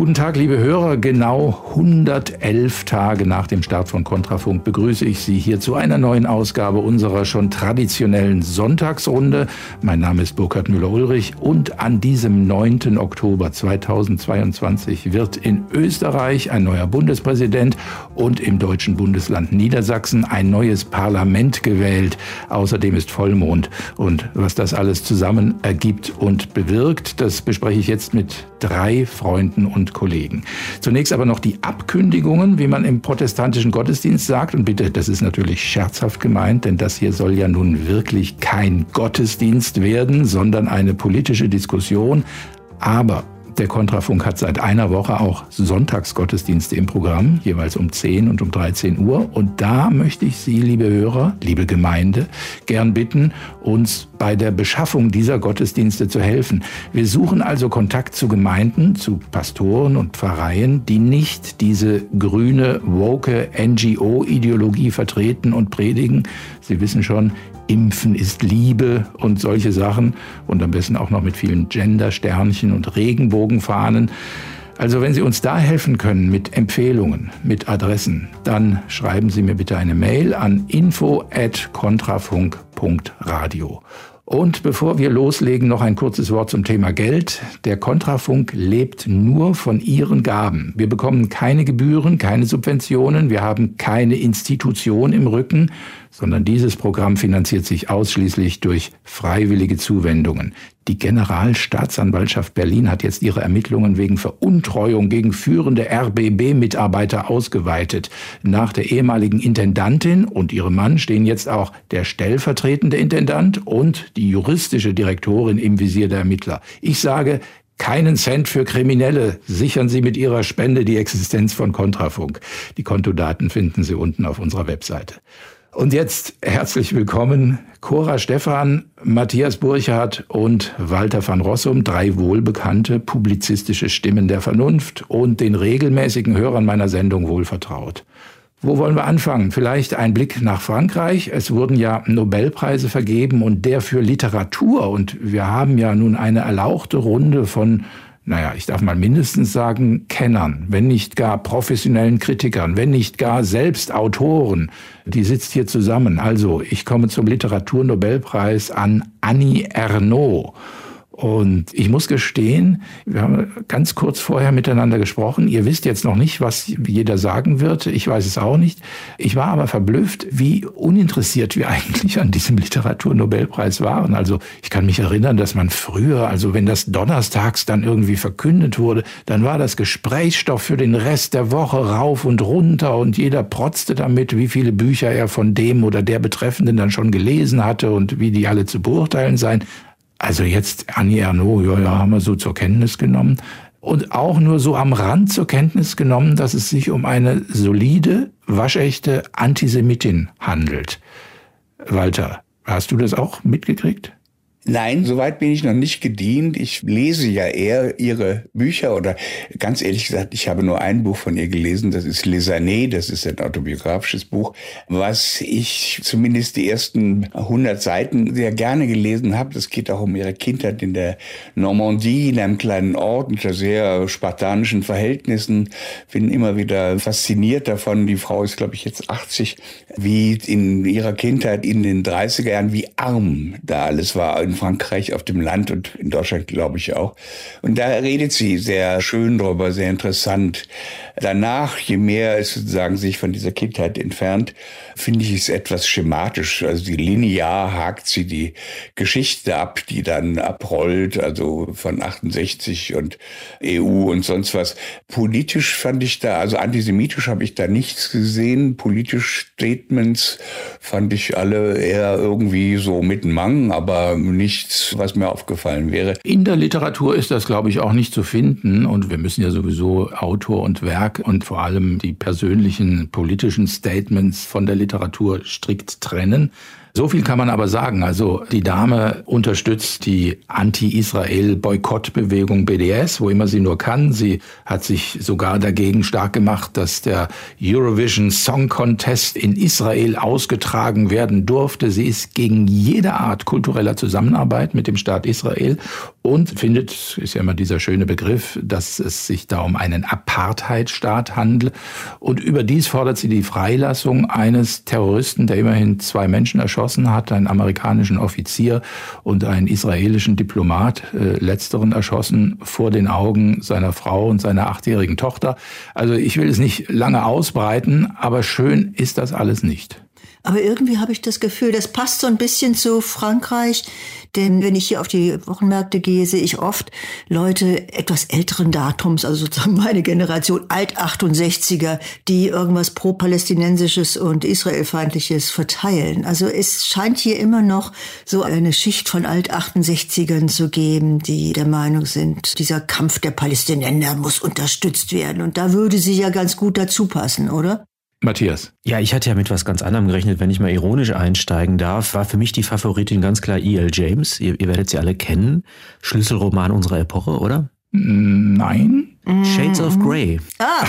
Guten Tag, liebe Hörer. Genau 111 Tage nach dem Start von Kontrafunk begrüße ich Sie hier zu einer neuen Ausgabe unserer schon traditionellen Sonntagsrunde. Mein Name ist Burkhard Müller-Ulrich und an diesem 9. Oktober 2022 wird in Österreich ein neuer Bundespräsident und im deutschen Bundesland Niedersachsen ein neues Parlament gewählt. Außerdem ist Vollmond und was das alles zusammen ergibt und bewirkt, das bespreche ich jetzt mit drei Freunden und Kollegen. Zunächst aber noch die Abkündigungen, wie man im protestantischen Gottesdienst sagt. Und bitte, das ist natürlich scherzhaft gemeint, denn das hier soll ja nun wirklich kein Gottesdienst werden, sondern eine politische Diskussion. Aber der Kontrafunk hat seit einer Woche auch Sonntagsgottesdienste im Programm, jeweils um 10 und um 13 Uhr. Und da möchte ich Sie, liebe Hörer, liebe Gemeinde, gern bitten, uns bei der Beschaffung dieser Gottesdienste zu helfen. Wir suchen also Kontakt zu Gemeinden, zu Pastoren und Pfarreien, die nicht diese grüne, woke NGO-Ideologie vertreten und predigen. Sie wissen schon, Impfen ist Liebe und solche Sachen und am besten auch noch mit vielen Gender-Sternchen und Regenbogenfahnen. Also wenn Sie uns da helfen können mit Empfehlungen, mit Adressen, dann schreiben Sie mir bitte eine Mail an info@kontrafunk.radio. Und bevor wir loslegen, noch ein kurzes Wort zum Thema Geld. Der Kontrafunk lebt nur von Ihren Gaben. Wir bekommen keine Gebühren, keine Subventionen, wir haben keine Institution im Rücken, sondern dieses Programm finanziert sich ausschließlich durch freiwillige Zuwendungen. Die Generalstaatsanwaltschaft Berlin hat jetzt ihre Ermittlungen wegen Veruntreuung gegen führende RBB-Mitarbeiter ausgeweitet. Nach der ehemaligen Intendantin und ihrem Mann stehen jetzt auch der stellvertretende Intendant und die juristische Direktorin im Visier der Ermittler. Ich sage, keinen Cent für Kriminelle. Sichern Sie mit Ihrer Spende die Existenz von Kontrafunk. Die Kontodaten finden Sie unten auf unserer Webseite. Und jetzt herzlich willkommen Cora Stephan, Matthias Burchardt und Walter van Rossum, drei wohlbekannte publizistische Stimmen der Vernunft und den regelmäßigen Hörern meiner Sendung wohlvertraut. Wo wollen wir anfangen? Vielleicht ein Blick nach Frankreich. Es wurden ja Nobelpreise vergeben und der für Literatur. Und wir haben ja nun eine erlauchte Runde von naja, ich darf mal mindestens sagen, Kennern, wenn nicht gar professionellen Kritikern, wenn nicht gar selbst Autoren, die sitzt hier zusammen. Also, ich komme zum Literaturnobelpreis an Annie Ernaux. Und ich muss gestehen, wir haben ganz kurz vorher miteinander gesprochen. Ihr wisst jetzt noch nicht, was jeder sagen wird. Ich weiß es auch nicht. Ich war aber verblüfft, wie uninteressiert wir eigentlich an diesem Literaturnobelpreis waren. Also ich kann mich erinnern, dass man früher, also wenn das donnerstags dann irgendwie verkündet wurde, dann war das Gesprächsstoff für den Rest der Woche rauf und runter und jeder protzte damit, wie viele Bücher er von dem oder der Betreffenden dann schon gelesen hatte und wie die alle zu beurteilen seien. Also jetzt Annie Ernaux, ja, ja, haben wir so zur Kenntnis genommen. Und auch nur so am Rand zur Kenntnis genommen, dass es sich um eine solide, waschechte Antisemitin handelt. Walter, Hast du das auch mitgekriegt? Nein, soweit bin ich noch nicht gedient. Ich lese ja eher ihre Bücher oder ganz ehrlich gesagt, ich habe nur ein Buch von ihr gelesen, das ist Les Années, das ist ein autobiografisches Buch, was ich zumindest die ersten 100 Seiten sehr gerne gelesen habe. Das geht auch um ihre Kindheit in der Normandie, in einem kleinen Ort unter sehr spartanischen Verhältnissen. Bin immer wieder fasziniert davon. Die Frau ist, glaube ich, jetzt 80, wie in ihrer Kindheit in den 30er Jahren, wie arm da alles war Frankreich auf dem Land und in Deutschland glaube ich auch. Und da redet sie sehr schön drüber, sehr interessant. Danach, je mehr es sozusagen sich von dieser Kindheit entfernt, finde ich es etwas schematisch. Also die linear hakt sie die Geschichte ab, die dann abrollt, also von 68 und EU und sonst was. Politisch fand ich da, also antisemitisch habe ich da nichts gesehen. Politisch Statements fand ich alle eher irgendwie so mit Mang, aber nichts, was mir aufgefallen wäre. In der Literatur ist das, glaube ich, auch nicht zu finden. Und wir müssen ja sowieso Autor und Werk und vor allem die persönlichen politischen Statements von der Literatur strikt trennen. So viel kann man aber sagen. Also die Dame unterstützt die Anti-Israel-Boykottbewegung BDS, wo immer sie nur kann. Sie hat sich sogar dagegen stark gemacht, dass der Eurovision Song Contest in Israel ausgetragen werden durfte. Sie ist gegen jede Art kultureller Zusammenarbeit mit dem Staat Israel und findet, ist ja immer dieser schöne Begriff, dass es sich da um einen Apartheidstaat handelt. Und überdies fordert sie die Freilassung eines Terroristen, der immerhin zwei Menschen erschossen hat, einen amerikanischen Offizier und einen israelischen Diplomat, äh, letzteren erschossen, vor den Augen seiner Frau und seiner achtjährigen Tochter. Also ich will es nicht lange ausbreiten, aber schön ist das alles nicht. Aber irgendwie habe ich das Gefühl, das passt so ein bisschen zu Frankreich. Denn wenn ich hier auf die Wochenmärkte gehe, sehe ich oft Leute etwas älteren Datums, also sozusagen meine Generation, Alt-68er, die irgendwas pro-palästinensisches und israelfeindliches verteilen. Also es scheint hier immer noch so eine Schicht von Alt-68ern zu geben, die der Meinung sind, dieser Kampf der Palästinenser muss unterstützt werden. Und da würde sie ja ganz gut dazu passen, oder? Matthias. Ja, ich hatte ja mit was ganz anderem gerechnet, wenn ich mal ironisch einsteigen darf. War für mich die Favoritin ganz klar E.L. James. Ihr, ihr werdet sie alle kennen. Schlüsselroman unserer Epoche, oder? Nein. Shades of Grey. Ah.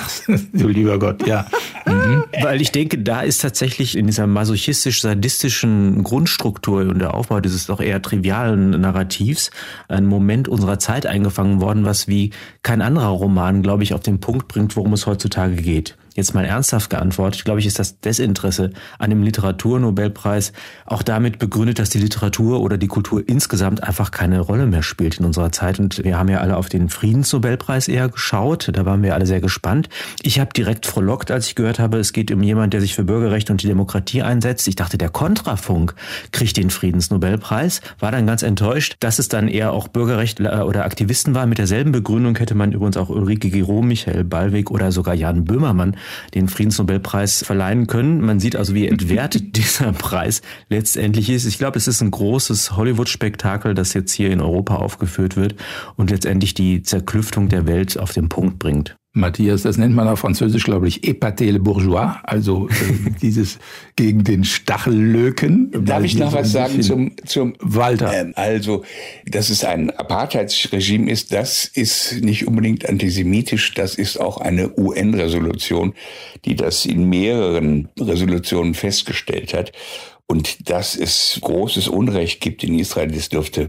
du lieber Gott, ja. Mhm. Weil ich denke, da ist tatsächlich in dieser masochistisch-sadistischen Grundstruktur und der Aufbau dieses doch eher trivialen Narrativs ein Moment unserer Zeit eingefangen worden, was wie kein anderer Roman, glaube ich, auf den Punkt bringt, worum es heutzutage geht jetzt mal ernsthaft geantwortet, glaube ich, ist das Desinteresse an dem Literaturnobelpreis auch damit begründet, dass die Literatur oder die Kultur insgesamt einfach keine Rolle mehr spielt in unserer Zeit. Und wir haben ja alle auf den Friedensnobelpreis eher geschaut. Da waren wir alle sehr gespannt. Ich habe direkt frohlockt, als ich gehört habe, es geht um jemand, der sich für Bürgerrechte und die Demokratie einsetzt. Ich dachte, der Kontrafunk kriegt den Friedensnobelpreis. War dann ganz enttäuscht, dass es dann eher auch Bürgerrechtler oder Aktivisten waren. Mit derselben Begründung hätte man übrigens auch Ulrike Giro, Michael Ballweg oder sogar Jan Böhmermann den Friedensnobelpreis verleihen können. Man sieht also, wie entwertet dieser Preis letztendlich ist. Ich glaube, es ist ein großes Hollywood-Spektakel, das jetzt hier in Europa aufgeführt wird und letztendlich die Zerklüftung der Welt auf den Punkt bringt. Matthias, das nennt man auf Französisch, glaube ich, épater le bourgeois, also äh, dieses gegen den Stachellöken. Darf ich noch was sagen zum, zum Walter? Ähm, also, dass es ein Apartheidsregime ist, das ist nicht unbedingt antisemitisch, das ist auch eine UN-Resolution, die das in mehreren Resolutionen festgestellt hat. Und dass es großes Unrecht gibt in Israel, das dürfte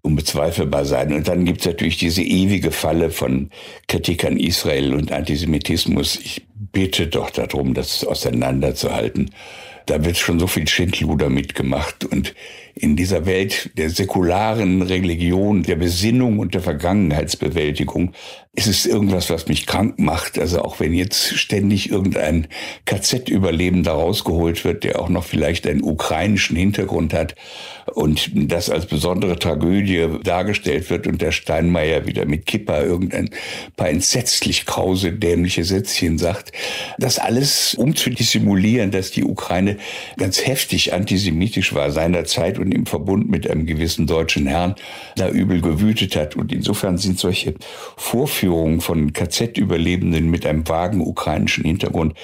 unbezweifelbar sein. Und dann gibt es natürlich diese ewige Falle von Kritik an Israel und Antisemitismus. Ich bitte doch darum, das auseinanderzuhalten. Da wird schon so viel Schindluder mitgemacht. Und in dieser Welt der säkularen Religion, der Besinnung und der Vergangenheitsbewältigung ist es irgendwas, was mich krank macht. Also auch wenn jetzt ständig irgendein KZ-Überlebender rausgeholt wird, der auch noch vielleicht einen ukrainischen Hintergrund hat und das als besondere Tragödie dargestellt wird und der Steinmeier wieder mit Kippa irgendein paar entsetzlich krause, dämliche Sätzchen sagt, das alles um zu dissimulieren, dass die Ukraine ganz heftig antisemitisch war seinerzeit und im Verbund mit einem gewissen deutschen Herrn da übel gewütet hat. Und insofern sind solche Vorführungen von KZ-Überlebenden mit einem vagen ukrainischen Hintergrund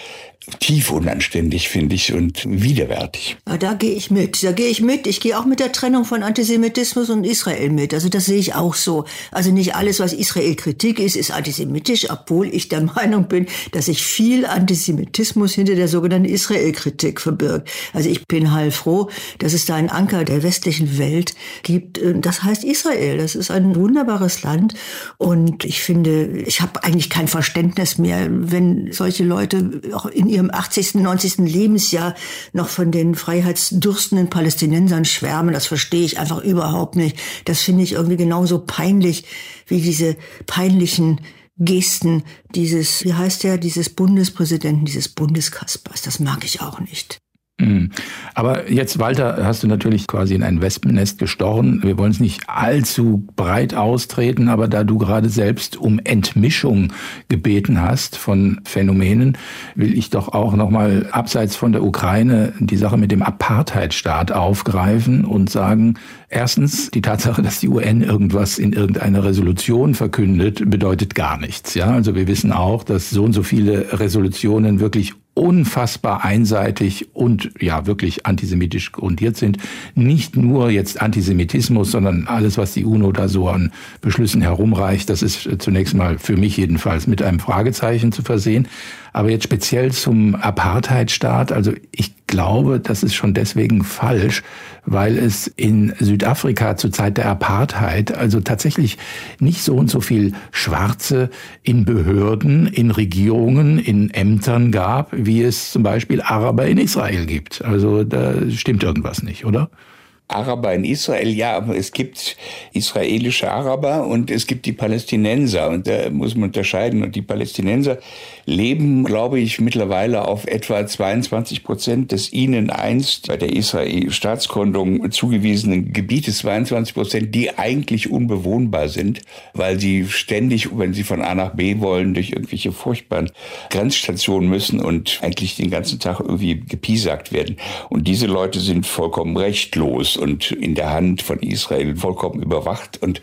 tief unanständig, finde ich, und widerwärtig. Ja, da gehe ich mit. Da gehe ich mit. Ich gehe auch mit der Trennung von Antisemitismus und Israel mit. Also das sehe ich auch so. Also nicht alles, was Israel-Kritik ist, ist antisemitisch, obwohl ich der Meinung bin, dass sich viel Antisemitismus hinter der sogenannten Israel-Kritik verbirgt. Also ich bin heilfroh, dass es da einen Anker der westlichen Welt gibt. Das heißt Israel. Das ist ein wunderbares Land. Und ich finde, ich habe eigentlich kein Verständnis mehr, wenn solche Leute auch in ihrem 80., 90. Lebensjahr noch von den freiheitsdürstenden Palästinensern schwärmen. Das verstehe ich einfach überhaupt nicht. Das finde ich irgendwie genauso peinlich wie diese peinlichen Gesten dieses, wie heißt der, dieses Bundespräsidenten, dieses Bundeskaspers. Das mag ich auch nicht. Aber jetzt, Walter, hast du natürlich quasi in ein Wespennest gestochen. Wir wollen es nicht allzu breit austreten, aber da du gerade selbst um Entmischung gebeten hast von Phänomenen, will ich doch auch nochmal abseits von der Ukraine die Sache mit dem Apartheidstaat aufgreifen und sagen, erstens, die Tatsache, dass die UN irgendwas in irgendeiner Resolution verkündet, bedeutet gar nichts. Ja, also wir wissen auch, dass so und so viele Resolutionen wirklich unfassbar einseitig und ja wirklich antisemitisch grundiert sind. Nicht nur jetzt Antisemitismus, sondern alles, was die UNO da so an Beschlüssen herumreicht, das ist zunächst mal für mich jedenfalls mit einem Fragezeichen zu versehen. Aber jetzt speziell zum Apartheidstaat, also ich glaube, das ist schon deswegen falsch, weil es in Südafrika zur Zeit der Apartheid also tatsächlich nicht so und so viel Schwarze in Behörden, in Regierungen, in Ämtern gab, wie es zum Beispiel Araber in Israel gibt. Also da stimmt irgendwas nicht, oder? Araber in Israel, ja, aber es gibt israelische Araber und es gibt die Palästinenser und da muss man unterscheiden. Und die Palästinenser leben, glaube ich, mittlerweile auf etwa 22 Prozent des ihnen einst bei der Israel-Staatsgründung zugewiesenen Gebietes, 22 Prozent, die eigentlich unbewohnbar sind, weil sie ständig, wenn sie von A nach B wollen, durch irgendwelche furchtbaren Grenzstationen müssen und eigentlich den ganzen Tag irgendwie gepiesackt werden. Und diese Leute sind vollkommen rechtlos und in der Hand von Israel vollkommen überwacht und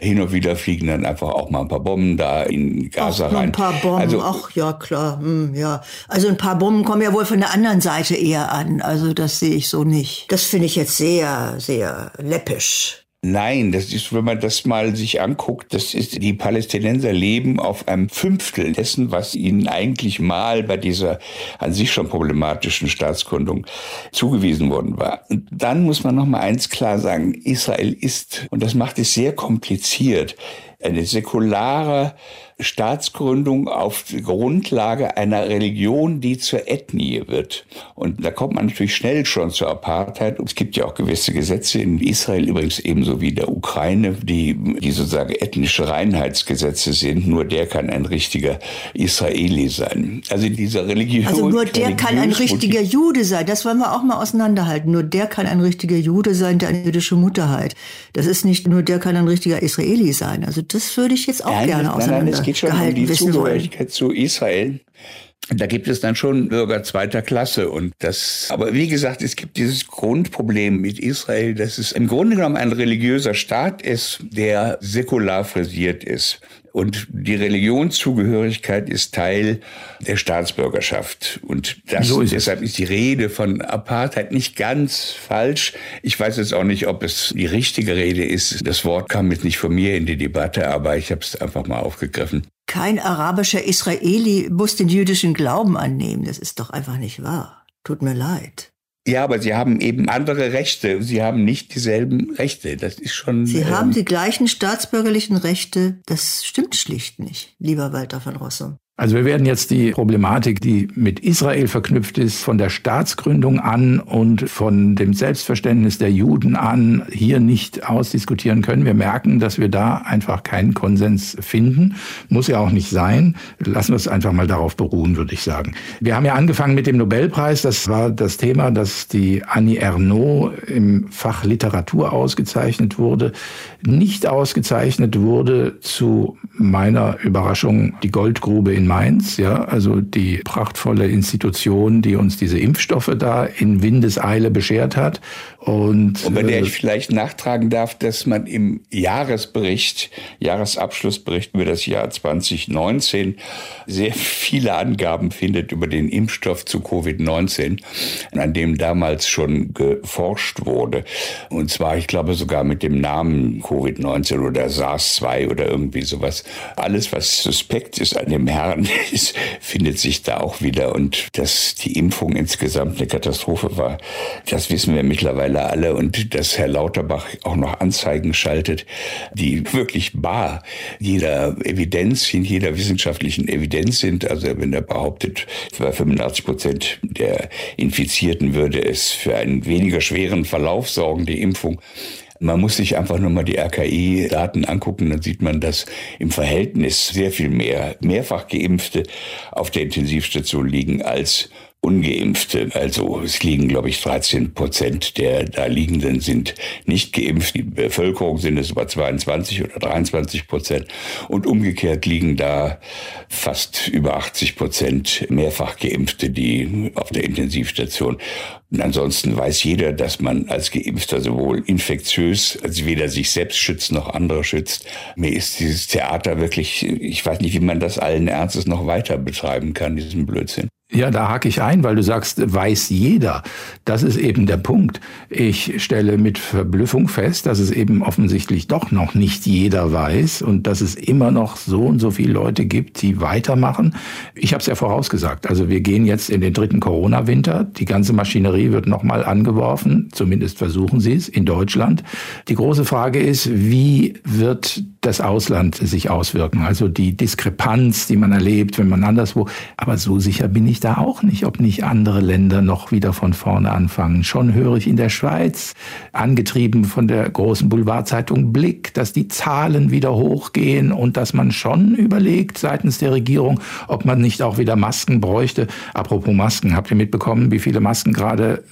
hin und wieder fliegen dann einfach auch mal ein paar Bomben da in Gaza Ach, rein. Ein paar Bomben, also, ach ja, klar, hm, ja. Also ein paar Bomben kommen ja wohl von der anderen Seite eher an. Also das sehe ich so nicht. Das finde ich jetzt sehr, sehr läppisch. Nein, das ist, wenn man das mal sich anguckt, das ist, die Palästinenser leben auf einem Fünftel dessen, was ihnen eigentlich mal bei dieser an sich schon problematischen Staatsgründung zugewiesen worden war. Und dann muss man noch mal eins klar sagen. Israel ist, und das macht es sehr kompliziert, eine säkulare Staatsgründung auf Grundlage einer Religion, die zur Ethnie wird. Und da kommt man natürlich schnell schon zur Apartheid. Es gibt ja auch gewisse Gesetze in Israel, übrigens ebenso wie der Ukraine, die, die sozusagen ethnische Reinheitsgesetze sind. Nur der kann ein richtiger Israeli sein. Also dieser Religion. Also nur der kann ein richtiger Jude sein. Das wollen wir auch mal auseinanderhalten. Nur der kann ein richtiger Jude sein, der eine jüdische Mutter hat. Das ist nicht nur der kann ein richtiger Israeli sein. Also das würde ich jetzt auch nein, gerne auseinander geht schon um die Zugehörigkeit zu Israel. Da gibt es dann schon Bürger zweiter Klasse und das, aber wie gesagt, es gibt dieses Grundproblem mit Israel, dass es im Grunde genommen ein religiöser Staat ist, der säkular frisiert ist. Und die Religionszugehörigkeit ist Teil der Staatsbürgerschaft. Und das, so ist deshalb ist die Rede von Apartheid nicht ganz falsch. Ich weiß jetzt auch nicht, ob es die richtige Rede ist. Das Wort kam jetzt nicht von mir in die Debatte, aber ich habe es einfach mal aufgegriffen. Kein arabischer Israeli muss den jüdischen Glauben annehmen. Das ist doch einfach nicht wahr. Tut mir leid. Ja, aber sie haben eben andere Rechte. Sie haben nicht dieselben Rechte. Das ist schon. Sie ähm, haben die gleichen staatsbürgerlichen Rechte. Das stimmt schlicht nicht, lieber Walter von Rossum. Also wir werden jetzt die Problematik, die mit Israel verknüpft ist, von der Staatsgründung an und von dem Selbstverständnis der Juden an, hier nicht ausdiskutieren können. Wir merken, dass wir da einfach keinen Konsens finden. Muss ja auch nicht sein. Lassen wir es einfach mal darauf beruhen, würde ich sagen. Wir haben ja angefangen mit dem Nobelpreis. Das war das Thema, dass die Annie Ernaux im Fach Literatur ausgezeichnet wurde. Nicht ausgezeichnet wurde zu meiner Überraschung die Goldgrube in Mainz, ja, also die prachtvolle Institution, die uns diese Impfstoffe da in Windeseile beschert hat. Und, und bei der ich vielleicht nachtragen darf, dass man im Jahresbericht, Jahresabschlussbericht über das Jahr 2019 sehr viele Angaben findet über den Impfstoff zu Covid-19, an dem damals schon geforscht wurde. Und zwar, ich glaube, sogar mit dem Namen Covid-19 oder SARS-2 oder irgendwie sowas. Alles, was suspekt ist an dem Herrn, ist, findet sich da auch wieder. Und dass die Impfung insgesamt eine Katastrophe war, das wissen wir mittlerweile mittlerweile alle und dass Herr Lauterbach auch noch Anzeigen schaltet, die wirklich bar jeder Evidenz, in jeder wissenschaftlichen Evidenz sind. Also wenn er behauptet, bei 85 Prozent der Infizierten würde es für einen weniger schweren Verlauf sorgen, die Impfung. Man muss sich einfach nur mal die RKI-Daten angucken, dann sieht man, dass im Verhältnis sehr viel mehr mehrfach Geimpfte auf der Intensivstation liegen als Ungeimpfte. Also es liegen, glaube ich, 13 Prozent der da liegenden sind nicht geimpft. Die Bevölkerung sind es über 22 oder 23 Prozent. Und umgekehrt liegen da fast über 80 Prozent mehrfach Geimpfte, die auf der Intensivstation. Und ansonsten weiß jeder, dass man als Geimpfter sowohl infektiös, als weder sich selbst schützt noch andere schützt. Mir ist dieses Theater wirklich, ich weiß nicht, wie man das allen Ernstes noch weiter betreiben kann, diesen Blödsinn. Ja, da hake ich ein, weil du sagst, weiß jeder. Das ist eben der Punkt. Ich stelle mit Verblüffung fest, dass es eben offensichtlich doch noch nicht jeder weiß und dass es immer noch so und so viele Leute gibt, die weitermachen. Ich habe es ja vorausgesagt. Also wir gehen jetzt in den dritten Corona-Winter. Die ganze Maschinerie wird nochmal angeworfen. Zumindest versuchen sie es in Deutschland. Die große Frage ist, wie wird das Ausland sich auswirken? Also die Diskrepanz, die man erlebt, wenn man anderswo. Aber so sicher bin ich da auch nicht, ob nicht andere Länder noch wieder von vorne anfangen. Schon höre ich in der Schweiz, angetrieben von der großen Boulevardzeitung Blick, dass die Zahlen wieder hochgehen und dass man schon überlegt seitens der Regierung, ob man nicht auch wieder Masken bräuchte. Apropos Masken, habt ihr mitbekommen, wie viele Masken gerade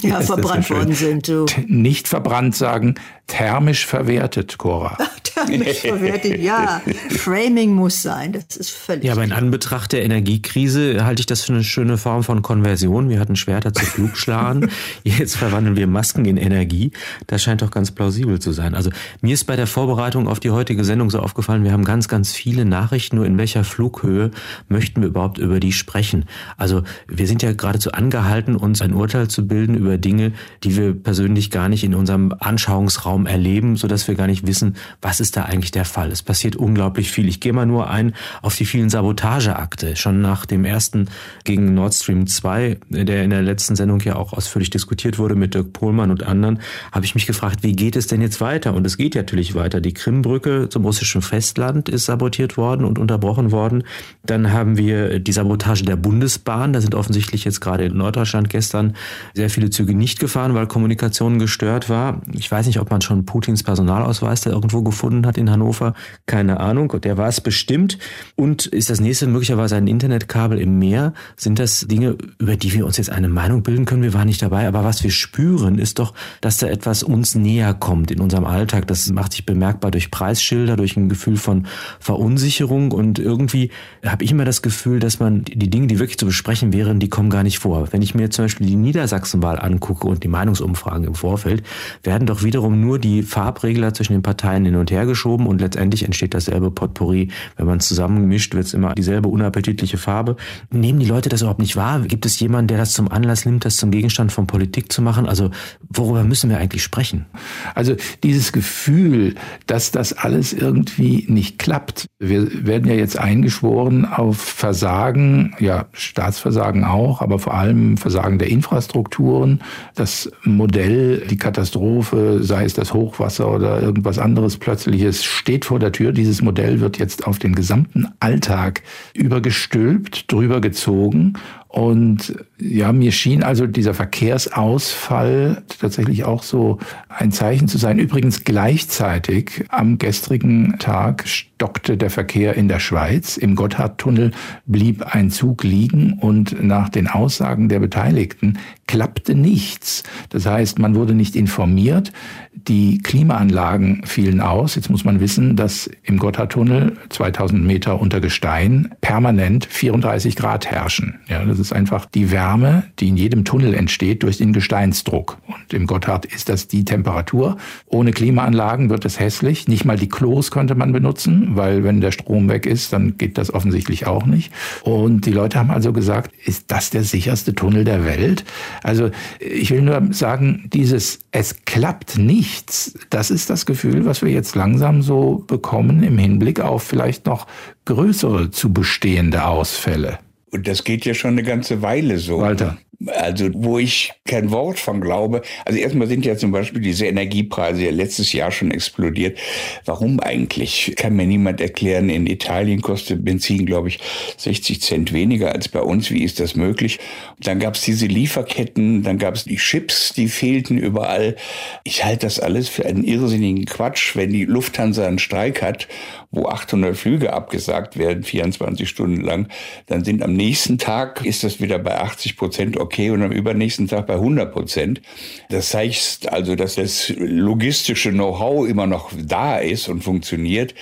ja, verbrannt worden sind? Du. Nicht verbrannt sagen, thermisch verwertet, Cora. thermisch verwertet, ja. Framing muss sein, das ist völlig. Ja, aber in Anbetracht der Energiekrise halte ich das für eine schöne Form von Konversion. Wir hatten Schwerter zu Flugschlagen, jetzt verwandeln wir Masken in Energie. Das scheint doch ganz plausibel zu sein. Also mir ist bei der Vorbereitung auf die heutige Sendung so aufgefallen, wir haben ganz, ganz viele Nachrichten, nur in welcher Flughöhe möchten wir überhaupt über die sprechen. Also wir sind ja geradezu angehalten, uns ein Urteil zu bilden über Dinge, die wir persönlich gar nicht in unserem Anschauungsraum Raum erleben, so dass wir gar nicht wissen, was ist da eigentlich der Fall. Es passiert unglaublich viel. Ich gehe mal nur ein auf die vielen Sabotageakte. Schon nach dem ersten gegen Nord Stream 2, der in der letzten Sendung ja auch ausführlich diskutiert wurde mit Dirk Pohlmann und anderen, habe ich mich gefragt, wie geht es denn jetzt weiter? Und es geht natürlich weiter. Die Krimbrücke zum russischen Festland ist sabotiert worden und unterbrochen worden. Dann haben wir die Sabotage der Bundesbahn. Da sind offensichtlich jetzt gerade in Norddeutschland gestern sehr viele Züge nicht gefahren, weil Kommunikation gestört war. Ich weiß nicht, ob man schon Putins Personalausweis da irgendwo gefunden hat in Hannover. Keine Ahnung. Der war es bestimmt. Und ist das nächste möglicherweise ein Internetkabel im Meer? Sind das Dinge, über die wir uns jetzt eine Meinung bilden können? Wir waren nicht dabei. Aber was wir spüren, ist doch, dass da etwas uns näher kommt in unserem Alltag. Das macht sich bemerkbar durch Preisschilder, durch ein Gefühl von Verunsicherung. Und irgendwie habe ich immer das Gefühl, dass man die Dinge, die wirklich zu besprechen wären, die kommen gar nicht vor. Wenn ich mir zum Beispiel die Niedersachsenwahl angucke und die Meinungsumfragen im Vorfeld, werden doch wiederum nur die Farbregler zwischen den Parteien hin und her geschoben und letztendlich entsteht dasselbe Potpourri. Wenn man es zusammenmischt, wird es immer dieselbe unappetitliche Farbe. Nehmen die Leute das überhaupt nicht wahr? Gibt es jemanden, der das zum Anlass nimmt, das zum Gegenstand von Politik zu machen? Also worüber müssen wir eigentlich sprechen? Also dieses Gefühl, dass das alles irgendwie nicht klappt. Wir werden ja jetzt eingeschworen auf Versagen, ja, Staatsversagen auch, aber vor allem Versagen der Infrastrukturen. Das Modell, die Katastrophe, sei es das Hochwasser oder irgendwas anderes Plötzliches steht vor der Tür. Dieses Modell wird jetzt auf den gesamten Alltag übergestülpt, drüber gezogen Und ja, mir schien also dieser Verkehrsausfall tatsächlich auch so ein Zeichen zu sein. Übrigens gleichzeitig am gestrigen Tag stockte der Verkehr in der Schweiz. Im Gotthardtunnel blieb ein Zug liegen und nach den Aussagen der Beteiligten klappte nichts. Das heißt, man wurde nicht informiert. Die Klimaanlagen fielen aus. Jetzt muss man wissen, dass im Gotthardtunnel 2000 Meter unter Gestein permanent 34 Grad herrschen. Ja, das ist einfach die Wärme, die in jedem Tunnel entsteht durch den Gesteinsdruck. Und im Gotthard ist das die Temperatur. Ohne Klimaanlagen wird es hässlich. Nicht mal die Klos könnte man benutzen, weil wenn der Strom weg ist, dann geht das offensichtlich auch nicht. Und die Leute haben also gesagt, ist das der sicherste Tunnel der Welt? Also ich will nur sagen, dieses es klappt nichts, das ist das Gefühl, was wir jetzt langsam so bekommen im Hinblick auf vielleicht noch größere zu bestehende Ausfälle. Und das geht ja schon eine ganze Weile so. Walter. Also, wo ich kein Wort von glaube. Also erstmal sind ja zum Beispiel diese Energiepreise ja letztes Jahr schon explodiert. Warum eigentlich? Kann mir niemand erklären. In Italien kostet Benzin, glaube ich, 60 Cent weniger als bei uns. Wie ist das möglich? Und dann gab es diese Lieferketten, dann gab es die Chips, die fehlten überall. Ich halte das alles für einen irrsinnigen Quatsch, wenn die Lufthansa einen Streik hat, wo 800 Flüge abgesagt werden, 24 Stunden lang, dann sind am nächsten Tag ist das wieder bei 80 Prozent okay und am übernächsten Tag bei 100 Prozent. Das zeigt also, dass das logistische Know-how immer noch da ist und funktioniert.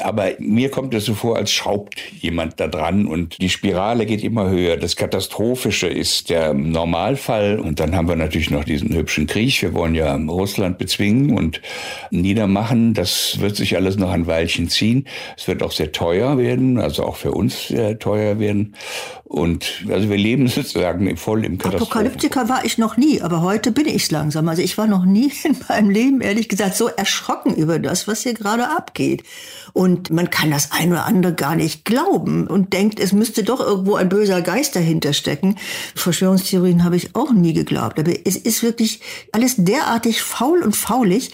Aber mir kommt es so vor, als schraubt jemand da dran und die Spirale geht immer höher. Das Katastrophische ist der Normalfall und dann haben wir natürlich noch diesen hübschen Krieg. Wir wollen ja Russland bezwingen und niedermachen. Das wird sich alles noch ein Weilchen ziehen. Es wird auch sehr teuer werden, also auch für uns sehr teuer werden. Und also wir leben sozusagen voll im Apokalyptiker war ich noch nie, aber heute bin ich es langsam. Also ich war noch nie in meinem Leben, ehrlich gesagt, so erschrocken über das, was hier gerade abgeht. Und man kann das ein oder andere gar nicht glauben und denkt, es müsste doch irgendwo ein böser Geist dahinter stecken. Verschwörungstheorien habe ich auch nie geglaubt. Aber es ist wirklich alles derartig faul und faulig.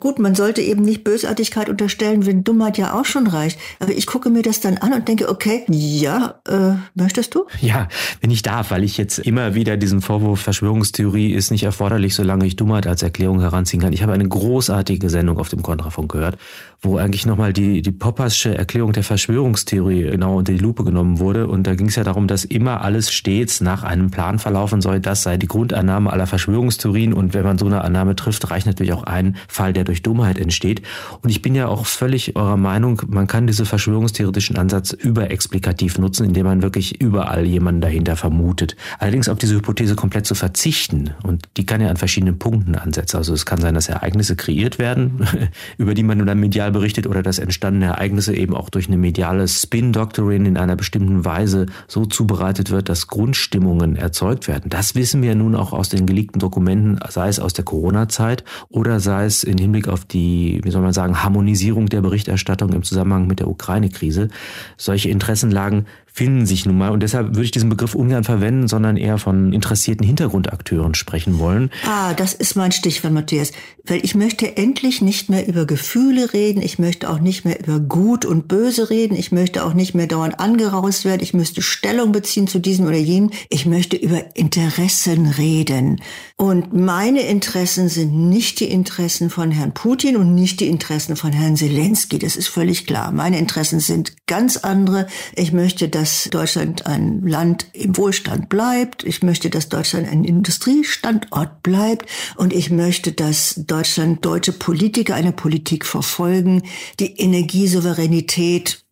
Gut, man sollte eben nicht Bösartigkeit unterstellen, wenn Dummheit ja auch schon reicht. Aber ich gucke mir das dann an und denke, okay, ja, äh, möchtest du? Ja, wenn ich darf, weil ich jetzt immer wieder diesen Vorwurf Verschwörungstheorie ist nicht erforderlich, solange ich Dummheit als Erklärung heranziehen kann. Ich habe eine großartige Sendung auf dem Kontrafunk gehört, wo eigentlich nochmal die, die Poppersche Erklärung der Verschwörungstheorie genau unter die Lupe genommen wurde. Und da ging es ja darum, dass immer alles stets nach einem Plan verlaufen soll. Das sei die Grundannahme aller Verschwörungstheorien. Und wenn man so eine Annahme trifft, reicht natürlich auch ein Fall, der durch Dummheit entsteht. Und ich bin ja auch völlig eurer Meinung, man kann diese verschwörungstheoretischen Ansatz überexplikativ nutzen, indem man wirklich überall jemanden dahinter vermutet. Allerdings auf diese Hypothese komplett zu verzichten, und die kann ja an verschiedenen Punkten ansetzen. Also es kann sein, dass Ereignisse kreiert werden, über die man dann medial berichtet oder dass entstandene Ereignisse eben auch durch eine mediale Spin-Doctrine in einer bestimmten Weise so zubereitet wird, dass Grundstimmungen erzeugt werden. Das wissen wir nun auch aus den geleakten Dokumenten, sei es aus der Corona-Zeit oder sei es in Hinblick auf die, wie soll man sagen, Harmonisierung der Berichterstattung im Zusammenhang mit der Ukraine-Krise. Solche Interessenlagen finden sich nun mal. Und deshalb würde ich diesen Begriff ungern verwenden, sondern eher von interessierten Hintergrundakteuren sprechen wollen. Ah, das ist mein Stichwort, Matthias. Weil ich möchte endlich nicht mehr über Gefühle reden. Ich möchte auch nicht mehr über Gut und Böse reden. Ich möchte auch nicht mehr dauernd angeraust werden. Ich müsste Stellung beziehen zu diesem oder jenem. Ich möchte über Interessen reden. Und meine Interessen sind nicht die Interessen von Herrn Putin und nicht die Interessen von Herrn Zelensky. Das ist völlig klar. Meine Interessen sind ganz andere. Ich möchte, dass dass Deutschland ein Land im Wohlstand bleibt. Ich möchte, dass Deutschland ein Industriestandort bleibt. Und ich möchte, dass Deutschland deutsche Politiker eine Politik verfolgen, die Energiesouveränität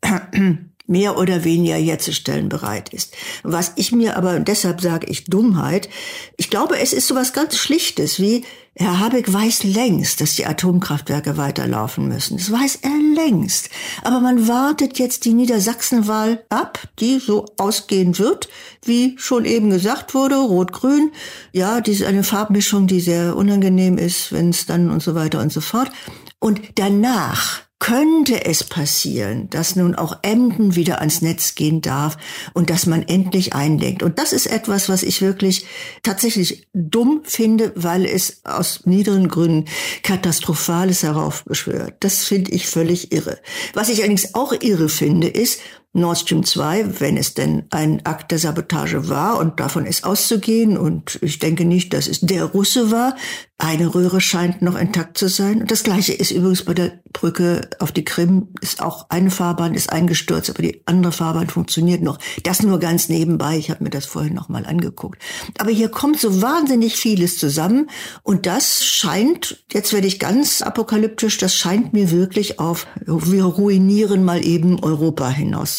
mehr oder weniger herzustellen bereit ist. Was ich mir aber, deshalb sage ich Dummheit, ich glaube, es ist sowas ganz Schlichtes wie, Herr Habeck weiß längst, dass die Atomkraftwerke weiterlaufen müssen. Das weiß er längst. Aber man wartet jetzt die Niedersachsenwahl ab, die so ausgehen wird, wie schon eben gesagt wurde, rot-grün. Ja, die ist eine Farbmischung, die sehr unangenehm ist, wenn es dann und so weiter und so fort. Und danach könnte es passieren, dass nun auch Emden wieder ans Netz gehen darf und dass man endlich einlenkt. Und das ist etwas, was ich wirklich tatsächlich dumm finde, weil es aus niederen Gründen Katastrophales heraufbeschwört. Das finde ich völlig irre. Was ich allerdings auch irre finde, ist, Nord Stream 2, wenn es denn ein Akt der Sabotage war, und davon ist auszugehen, und ich denke nicht, dass es der Russe war, eine Röhre scheint noch intakt zu sein. Und das gleiche ist übrigens bei der Brücke auf die Krim, ist auch eine Fahrbahn ist eingestürzt, aber die andere Fahrbahn funktioniert noch. Das nur ganz nebenbei, ich habe mir das vorhin noch mal angeguckt. Aber hier kommt so wahnsinnig vieles zusammen und das scheint, jetzt werde ich ganz apokalyptisch, das scheint mir wirklich auf, wir ruinieren mal eben Europa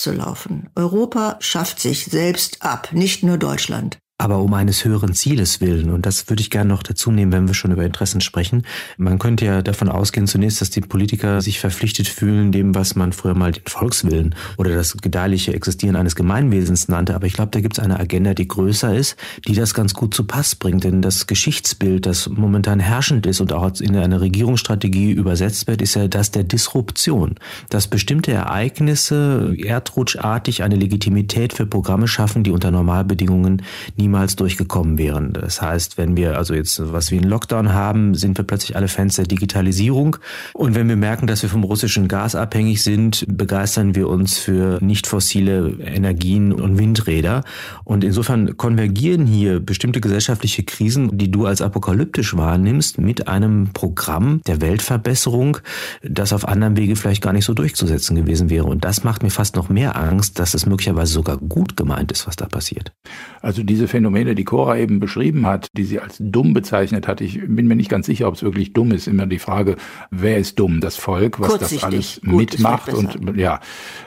hinauszulaufen. Europa schafft sich selbst ab, nicht nur Deutschland aber um eines höheren Zieles willen. Und das würde ich gerne noch dazu nehmen, wenn wir schon über Interessen sprechen. Man könnte ja davon ausgehen zunächst, dass die Politiker sich verpflichtet fühlen, dem, was man früher mal den Volkswillen oder das gedeihliche Existieren eines Gemeinwesens nannte. Aber ich glaube, da gibt es eine Agenda, die größer ist, die das ganz gut zu Pass bringt. Denn das Geschichtsbild, das momentan herrschend ist und auch in eine Regierungsstrategie übersetzt wird, ist ja das der Disruption. Dass bestimmte Ereignisse erdrutschartig eine Legitimität für Programme schaffen, die unter Normalbedingungen nie niemals durchgekommen wären. Das heißt, wenn wir also jetzt was wie einen Lockdown haben, sind wir plötzlich alle Fans der Digitalisierung. Und wenn wir merken, dass wir vom russischen Gas abhängig sind, begeistern wir uns für nicht fossile Energien und Windräder. Und insofern konvergieren hier bestimmte gesellschaftliche Krisen, die du als apokalyptisch wahrnimmst, mit einem Programm der Weltverbesserung, das auf anderem Wege vielleicht gar nicht so durchzusetzen gewesen wäre. Und das macht mir fast noch mehr Angst, dass es möglicherweise sogar gut gemeint ist, was da passiert. Also diese Phänomene, die Cora eben beschrieben hat, die sie als dumm bezeichnet hat, ich bin mir nicht ganz sicher, ob es wirklich dumm ist. Immer die Frage, wer ist dumm? Das Volk, was das alles Gut, mitmacht und ja.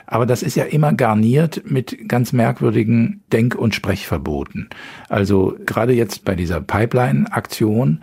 Aber das ist ja immer garniert mit ganz merkwürdigen Denk- und Sprechverboten. Also gerade jetzt bei dieser Pipeline-Aktion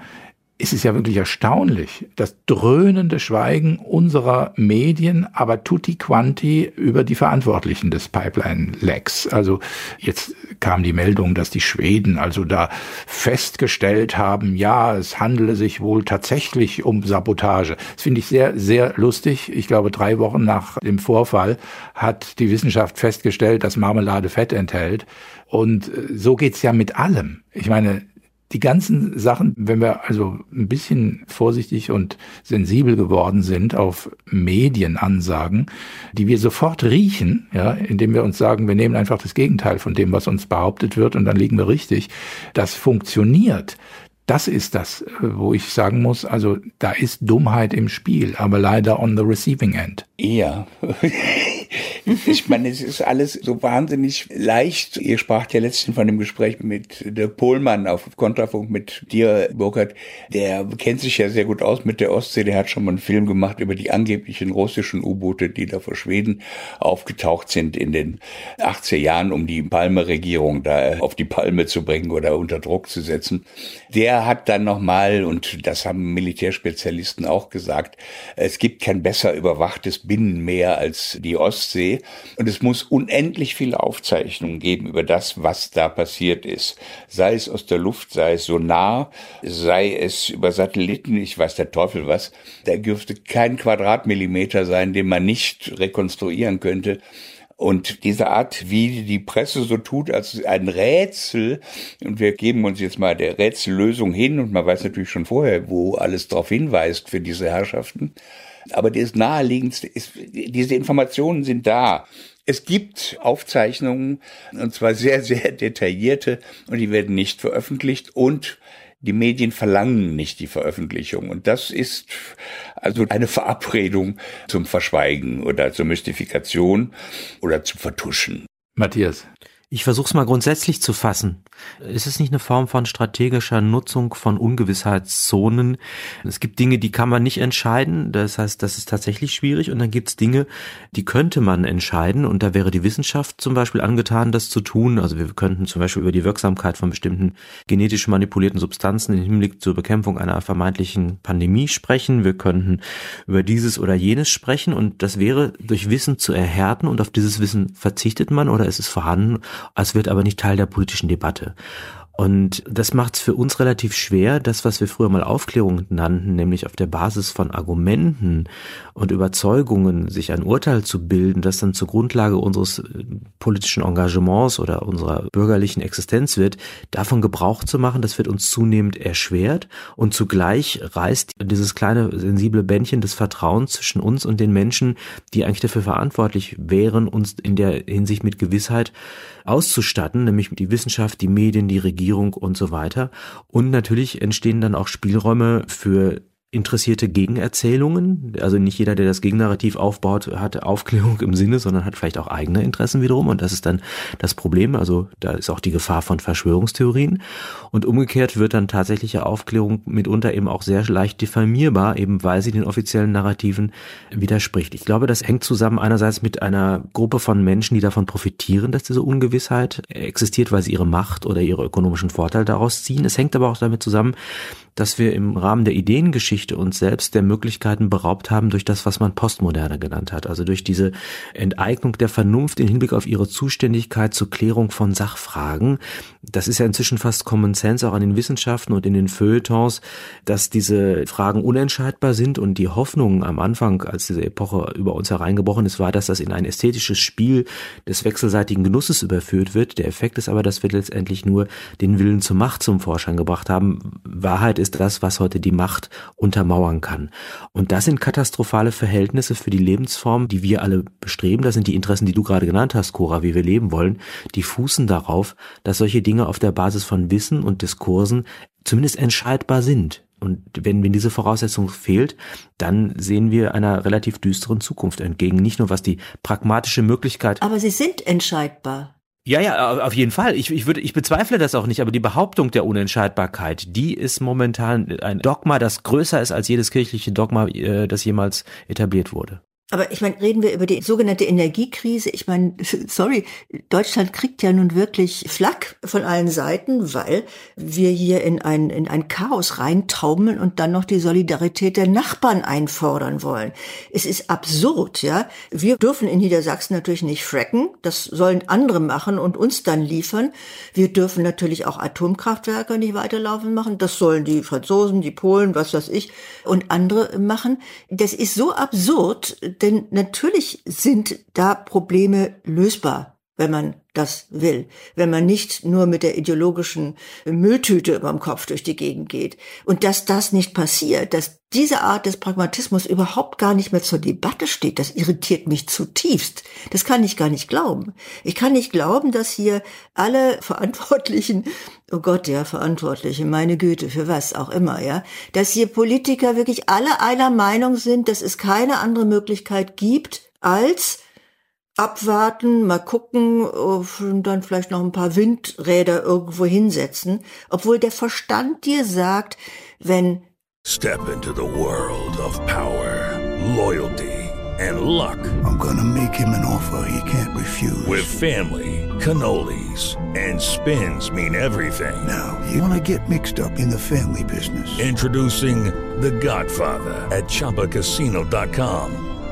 ist es ja wirklich erstaunlich, das dröhnende Schweigen unserer Medien, aber tutti quanti über die Verantwortlichen des Pipeline-Lecks. Also jetzt kam die Meldung, dass die Schweden also da festgestellt haben, ja, es handele sich wohl tatsächlich um Sabotage. Das finde ich sehr, sehr lustig. Ich glaube, drei Wochen nach dem Vorfall hat die Wissenschaft festgestellt, dass Marmelade Fett enthält. Und äh, so geht's ja mit allem. Ich meine, die ganzen Sachen, wenn wir also ein bisschen vorsichtig und sensibel geworden sind auf Medienansagen, die wir sofort riechen, ja, indem wir uns sagen, wir nehmen einfach das Gegenteil von dem, was uns behauptet wird und dann liegen wir richtig. Das funktioniert. Das ist das, wo ich sagen muss, also da ist Dummheit im Spiel, aber leider on the receiving end. Ja. ich meine, es ist alles so wahnsinnig leicht. Ihr spracht ja letztens von dem Gespräch mit der Pohlmann auf Kontrafunk mit dir, Burkhard. Der kennt sich ja sehr gut aus mit der Ostsee. Der hat schon mal einen Film gemacht über die angeblichen russischen U-Boote, die da vor Schweden aufgetaucht sind in den 80er Jahren, um die Palme-Regierung da auf die Palme zu bringen oder unter Druck zu setzen. Der hat dann nochmal, und das haben Militärspezialisten auch gesagt, es gibt kein besser überwachtes Binnenmeer als die Ostsee. Und es muss unendlich viele Aufzeichnungen geben über das, was da passiert ist. Sei es aus der Luft, sei es sonar, sei es über Satelliten, ich weiß der Teufel was. Da dürfte kein Quadratmillimeter sein, den man nicht rekonstruieren könnte. Und diese Art, wie die Presse so tut, als ein Rätsel, und wir geben uns jetzt mal der Rätsellösung hin, und man weiß natürlich schon vorher, wo alles darauf hinweist für diese Herrschaften, aber das Naheliegendste ist, diese Informationen sind da. Es gibt Aufzeichnungen, und zwar sehr, sehr detaillierte, und die werden nicht veröffentlicht und die Medien verlangen nicht die Veröffentlichung. Und das ist also eine Verabredung zum Verschweigen oder zur Mystifikation oder zum Vertuschen. Matthias. Ich versuche es mal grundsätzlich zu fassen. Ist es nicht eine Form von strategischer Nutzung von Ungewissheitszonen? Es gibt Dinge, die kann man nicht entscheiden. Das heißt, das ist tatsächlich schwierig. Und dann gibt es Dinge, die könnte man entscheiden. Und da wäre die Wissenschaft zum Beispiel angetan, das zu tun. Also wir könnten zum Beispiel über die Wirksamkeit von bestimmten genetisch manipulierten Substanzen im Hinblick zur Bekämpfung einer vermeintlichen Pandemie sprechen. Wir könnten über dieses oder jenes sprechen. Und das wäre durch Wissen zu erhärten. Und auf dieses Wissen verzichtet man oder ist es vorhanden? Es wird aber nicht Teil der politischen Debatte. Und das macht es für uns relativ schwer, das, was wir früher mal Aufklärung nannten, nämlich auf der Basis von Argumenten und Überzeugungen sich ein Urteil zu bilden, das dann zur Grundlage unseres äh, politischen Engagements oder unserer bürgerlichen Existenz wird, davon Gebrauch zu machen, das wird uns zunehmend erschwert und zugleich reißt dieses kleine sensible Bändchen des Vertrauens zwischen uns und den Menschen, die eigentlich dafür verantwortlich wären, uns in der Hinsicht mit Gewissheit auszustatten, nämlich die Wissenschaft, die Medien, die Regierung und so weiter. Und natürlich entstehen dann auch Spielräume für interessierte Gegenerzählungen. Also nicht jeder, der das Gegennarrativ aufbaut, hat Aufklärung im Sinne, sondern hat vielleicht auch eigene Interessen wiederum. Und das ist dann das Problem. Also da ist auch die Gefahr von Verschwörungstheorien. Und umgekehrt wird dann tatsächliche Aufklärung mitunter eben auch sehr leicht diffamierbar, eben weil sie den offiziellen Narrativen widerspricht. Ich glaube, das hängt zusammen einerseits mit einer Gruppe von Menschen, die davon profitieren, dass diese Ungewissheit existiert, weil sie ihre Macht oder ihre ökonomischen Vorteile daraus ziehen. Es hängt aber auch damit zusammen, dass wir im Rahmen der Ideengeschichte uns selbst der Möglichkeiten beraubt haben durch das, was man Postmoderne genannt hat. Also durch diese Enteignung der Vernunft im Hinblick auf ihre Zuständigkeit zur Klärung von Sachfragen. Das ist ja inzwischen fast Common Sense auch an den Wissenschaften und in den Feuilletons, dass diese Fragen unentscheidbar sind und die Hoffnung am Anfang, als diese Epoche über uns hereingebrochen ist, war, dass das in ein ästhetisches Spiel des wechselseitigen Genusses überführt wird. Der Effekt ist aber, dass wir letztendlich nur den Willen zur Macht zum Vorschein gebracht haben. Wahrheit ist ist das, was heute die Macht untermauern kann. Und das sind katastrophale Verhältnisse für die Lebensform, die wir alle bestreben. Das sind die Interessen, die du gerade genannt hast, Cora, wie wir leben wollen. Die fußen darauf, dass solche Dinge auf der Basis von Wissen und Diskursen zumindest entscheidbar sind. Und wenn, wenn diese Voraussetzung fehlt, dann sehen wir einer relativ düsteren Zukunft entgegen. Nicht nur was die pragmatische Möglichkeit. Aber sie sind entscheidbar. Ja, ja, auf jeden Fall. Ich, ich würde, ich bezweifle das auch nicht, aber die Behauptung der Unentscheidbarkeit, die ist momentan ein Dogma, das größer ist als jedes kirchliche Dogma, äh, das jemals etabliert wurde. Aber ich meine, reden wir über die sogenannte Energiekrise. Ich meine, sorry, Deutschland kriegt ja nun wirklich Flack von allen Seiten, weil wir hier in ein, in ein Chaos reintaumeln und dann noch die Solidarität der Nachbarn einfordern wollen. Es ist absurd, ja. Wir dürfen in Niedersachsen natürlich nicht fracken. Das sollen andere machen und uns dann liefern. Wir dürfen natürlich auch Atomkraftwerke nicht weiterlaufen machen. Das sollen die Franzosen, die Polen, was weiß ich, und andere machen. Das ist so absurd, denn natürlich sind da Probleme lösbar, wenn man das will, wenn man nicht nur mit der ideologischen Mülltüte überm Kopf durch die Gegend geht. Und dass das nicht passiert, dass diese Art des Pragmatismus überhaupt gar nicht mehr zur Debatte steht, das irritiert mich zutiefst. Das kann ich gar nicht glauben. Ich kann nicht glauben, dass hier alle Verantwortlichen, oh Gott, ja, Verantwortliche, meine Güte, für was auch immer, ja, dass hier Politiker wirklich alle einer Meinung sind, dass es keine andere Möglichkeit gibt, als abwarten, mal gucken und dann vielleicht noch ein paar Windräder irgendwo hinsetzen, obwohl der Verstand dir sagt, wenn Step into the world of power, loyalty and luck. I'm gonna make him an offer he can't refuse. With family, cannolis and spins mean everything. Now, you wanna get mixed up in the family business. Introducing The Godfather at chapacasino.com.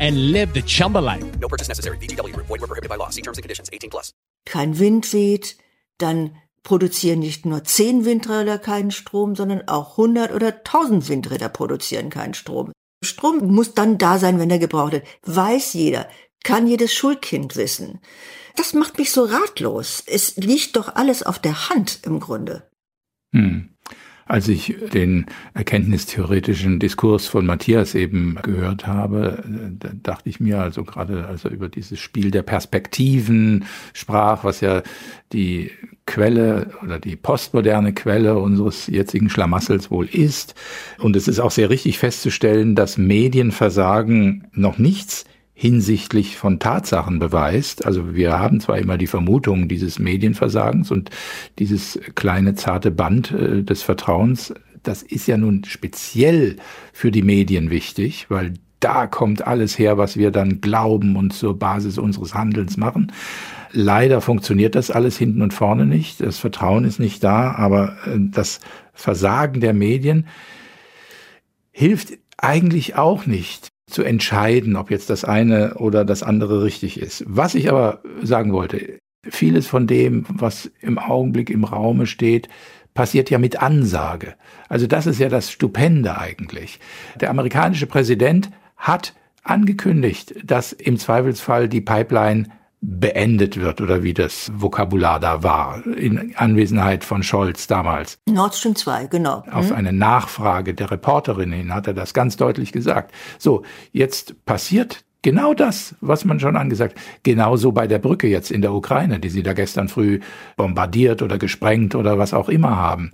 and live the Chumba life. No purchase necessary. VGW. Void were prohibited by law. See terms and conditions. 18 plus. Kein Wind weht, dann produzieren nicht nur 10 Windräder keinen Strom, sondern auch 100 oder 1000 Windräder produzieren keinen Strom. Strom muss dann da sein, wenn er gebraucht wird. Weiß jeder. Kann jedes Schulkind wissen. Das macht mich so ratlos. Es liegt doch alles auf der Hand im Grunde. Hm. Als ich den erkenntnistheoretischen Diskurs von Matthias eben gehört habe, da dachte ich mir also gerade, als er über dieses Spiel der Perspektiven sprach, was ja die Quelle oder die postmoderne Quelle unseres jetzigen Schlamassels wohl ist. Und es ist auch sehr richtig festzustellen, dass Medienversagen noch nichts hinsichtlich von Tatsachen beweist. Also wir haben zwar immer die Vermutung dieses Medienversagens und dieses kleine zarte Band äh, des Vertrauens, das ist ja nun speziell für die Medien wichtig, weil da kommt alles her, was wir dann glauben und zur Basis unseres Handelns machen. Leider funktioniert das alles hinten und vorne nicht. Das Vertrauen ist nicht da, aber äh, das Versagen der Medien hilft eigentlich auch nicht zu entscheiden, ob jetzt das eine oder das andere richtig ist. Was ich aber sagen wollte, vieles von dem, was im Augenblick im Raume steht, passiert ja mit Ansage. Also das ist ja das Stupende eigentlich. Der amerikanische Präsident hat angekündigt, dass im Zweifelsfall die Pipeline beendet wird oder wie das Vokabular da war, in Anwesenheit von Scholz damals. Nord Stream 2, genau. Auf mhm. eine Nachfrage der Reporterin hin hat er das ganz deutlich gesagt. So, jetzt passiert genau das, was man schon angesagt. Genauso bei der Brücke jetzt in der Ukraine, die sie da gestern früh bombardiert oder gesprengt oder was auch immer haben.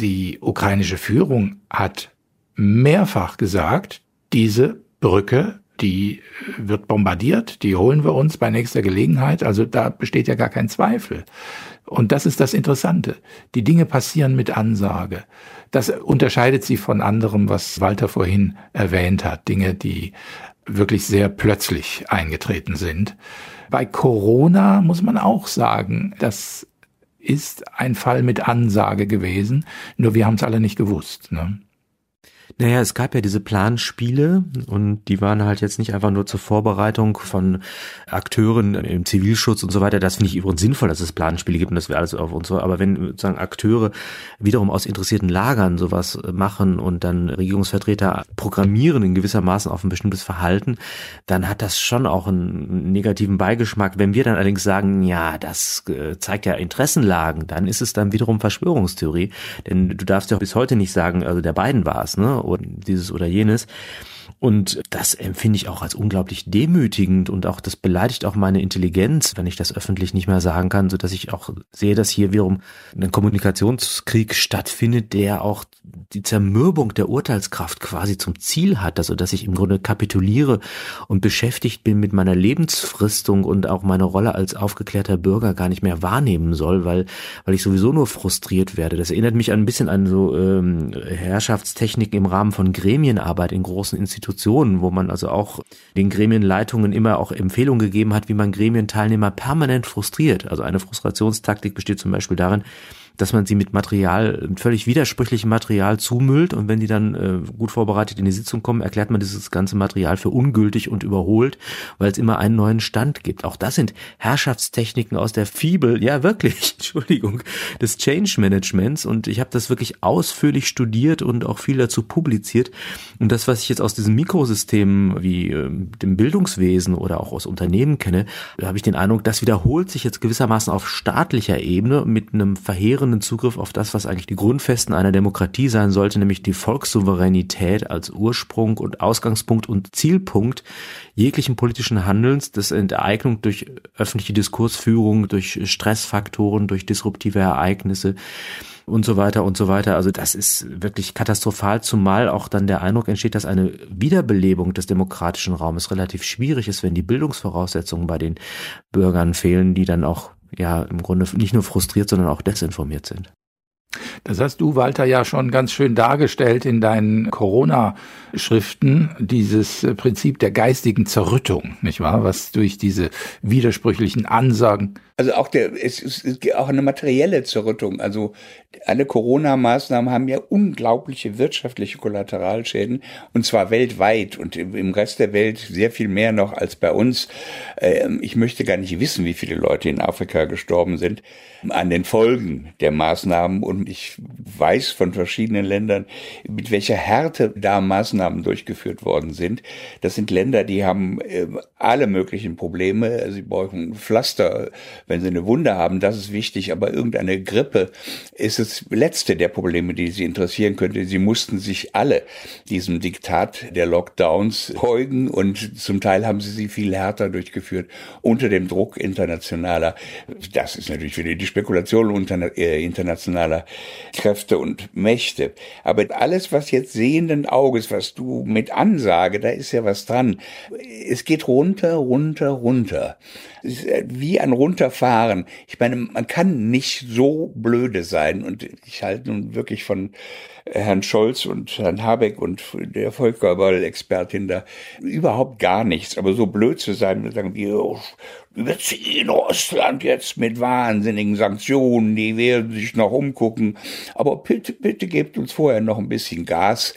Die ukrainische Führung hat mehrfach gesagt, diese Brücke die wird bombardiert, die holen wir uns bei nächster Gelegenheit. Also da besteht ja gar kein Zweifel. Und das ist das Interessante. Die Dinge passieren mit Ansage. Das unterscheidet sie von anderem, was Walter vorhin erwähnt hat. Dinge, die wirklich sehr plötzlich eingetreten sind. Bei Corona muss man auch sagen, das ist ein Fall mit Ansage gewesen. Nur wir haben es alle nicht gewusst. Ne? Naja, es gab ja diese Planspiele und die waren halt jetzt nicht einfach nur zur Vorbereitung von Akteuren im Zivilschutz und so weiter. Das finde ich übrigens sinnvoll, dass es Planspiele gibt und dass wir alles auf uns so. Aber wenn sozusagen Akteure wiederum aus interessierten Lagern sowas machen und dann Regierungsvertreter programmieren in gewissermaßen auf ein bestimmtes Verhalten, dann hat das schon auch einen negativen Beigeschmack. Wenn wir dann allerdings sagen, ja, das äh, zeigt ja Interessenlagen, dann ist es dann wiederum Verschwörungstheorie. Denn du darfst ja bis heute nicht sagen, also der beiden war es, ne? Oder dieses oder jenes. Und das empfinde ich auch als unglaublich demütigend und auch das beleidigt auch meine Intelligenz, wenn ich das öffentlich nicht mehr sagen kann, so dass ich auch sehe, dass hier wiederum ein Kommunikationskrieg stattfindet, der auch die Zermürbung der Urteilskraft quasi zum Ziel hat, also dass ich im Grunde kapituliere und beschäftigt bin mit meiner Lebensfristung und auch meine Rolle als aufgeklärter Bürger gar nicht mehr wahrnehmen soll, weil weil ich sowieso nur frustriert werde. Das erinnert mich ein bisschen an so ähm, Herrschaftstechniken im Rahmen von Gremienarbeit in großen Institutionen Institutionen, wo man also auch den Gremienleitungen immer auch Empfehlungen gegeben hat, wie man Gremienteilnehmer permanent frustriert. Also eine Frustrationstaktik besteht zum Beispiel darin, dass man sie mit Material, mit völlig widersprüchlichem Material zumüllt und wenn die dann äh, gut vorbereitet in die Sitzung kommen, erklärt man dieses ganze Material für ungültig und überholt, weil es immer einen neuen Stand gibt. Auch das sind Herrschaftstechniken aus der Fibel, ja wirklich, Entschuldigung, des Change Managements. Und ich habe das wirklich ausführlich studiert und auch viel dazu publiziert. Und das, was ich jetzt aus diesen Mikrosystemen wie äh, dem Bildungswesen oder auch aus Unternehmen kenne, habe ich den Eindruck, das wiederholt sich jetzt gewissermaßen auf staatlicher Ebene mit einem verheerenden verlorenen Zugriff auf das, was eigentlich die Grundfesten einer Demokratie sein sollte, nämlich die Volkssouveränität als Ursprung und Ausgangspunkt und Zielpunkt jeglichen politischen Handelns, das Enteignung durch öffentliche Diskursführung, durch Stressfaktoren, durch disruptive Ereignisse und so weiter und so weiter. Also das ist wirklich katastrophal, zumal auch dann der Eindruck entsteht, dass eine Wiederbelebung des demokratischen Raumes relativ schwierig ist, wenn die Bildungsvoraussetzungen bei den Bürgern fehlen, die dann auch ja im Grunde nicht nur frustriert, sondern auch desinformiert sind. Das hast du, Walter, ja schon ganz schön dargestellt in deinen Corona-Schriften, dieses Prinzip der geistigen Zerrüttung, nicht wahr? Was durch diese widersprüchlichen Ansagen. Also auch der, es ist auch eine materielle Zerrüttung. Also alle Corona-Maßnahmen haben ja unglaubliche wirtschaftliche Kollateralschäden und zwar weltweit und im Rest der Welt sehr viel mehr noch als bei uns. Ähm, ich möchte gar nicht wissen, wie viele Leute in Afrika gestorben sind an den Folgen der Maßnahmen und ich ich weiß von verschiedenen Ländern, mit welcher Härte da Maßnahmen durchgeführt worden sind. Das sind Länder, die haben äh, alle möglichen Probleme. Sie brauchen Pflaster, wenn sie eine Wunde haben, das ist wichtig, aber irgendeine Grippe ist das letzte der Probleme, die sie interessieren könnte. Sie mussten sich alle diesem Diktat der Lockdowns beugen und zum Teil haben sie sie viel härter durchgeführt unter dem Druck internationaler. Das ist natürlich wieder die Spekulation äh, internationaler Kräfte und Mächte. Aber alles, was jetzt sehenden Auges, was du mit Ansage, da ist ja was dran. Es geht runter, runter, runter. Äh, wie ein Runterfahren. Ich meine, man kann nicht so blöde sein. Und ich halte nun wirklich von Herrn Scholz und Herrn Habeck und der Völkerball-Expertin da überhaupt gar nichts. Aber so blöd zu sein, sagen wir, wir ziehen Russland jetzt mit wahnsinnigen Sanktionen, die werden sich noch umgucken. Aber bitte, bitte gebt uns vorher noch ein bisschen Gas.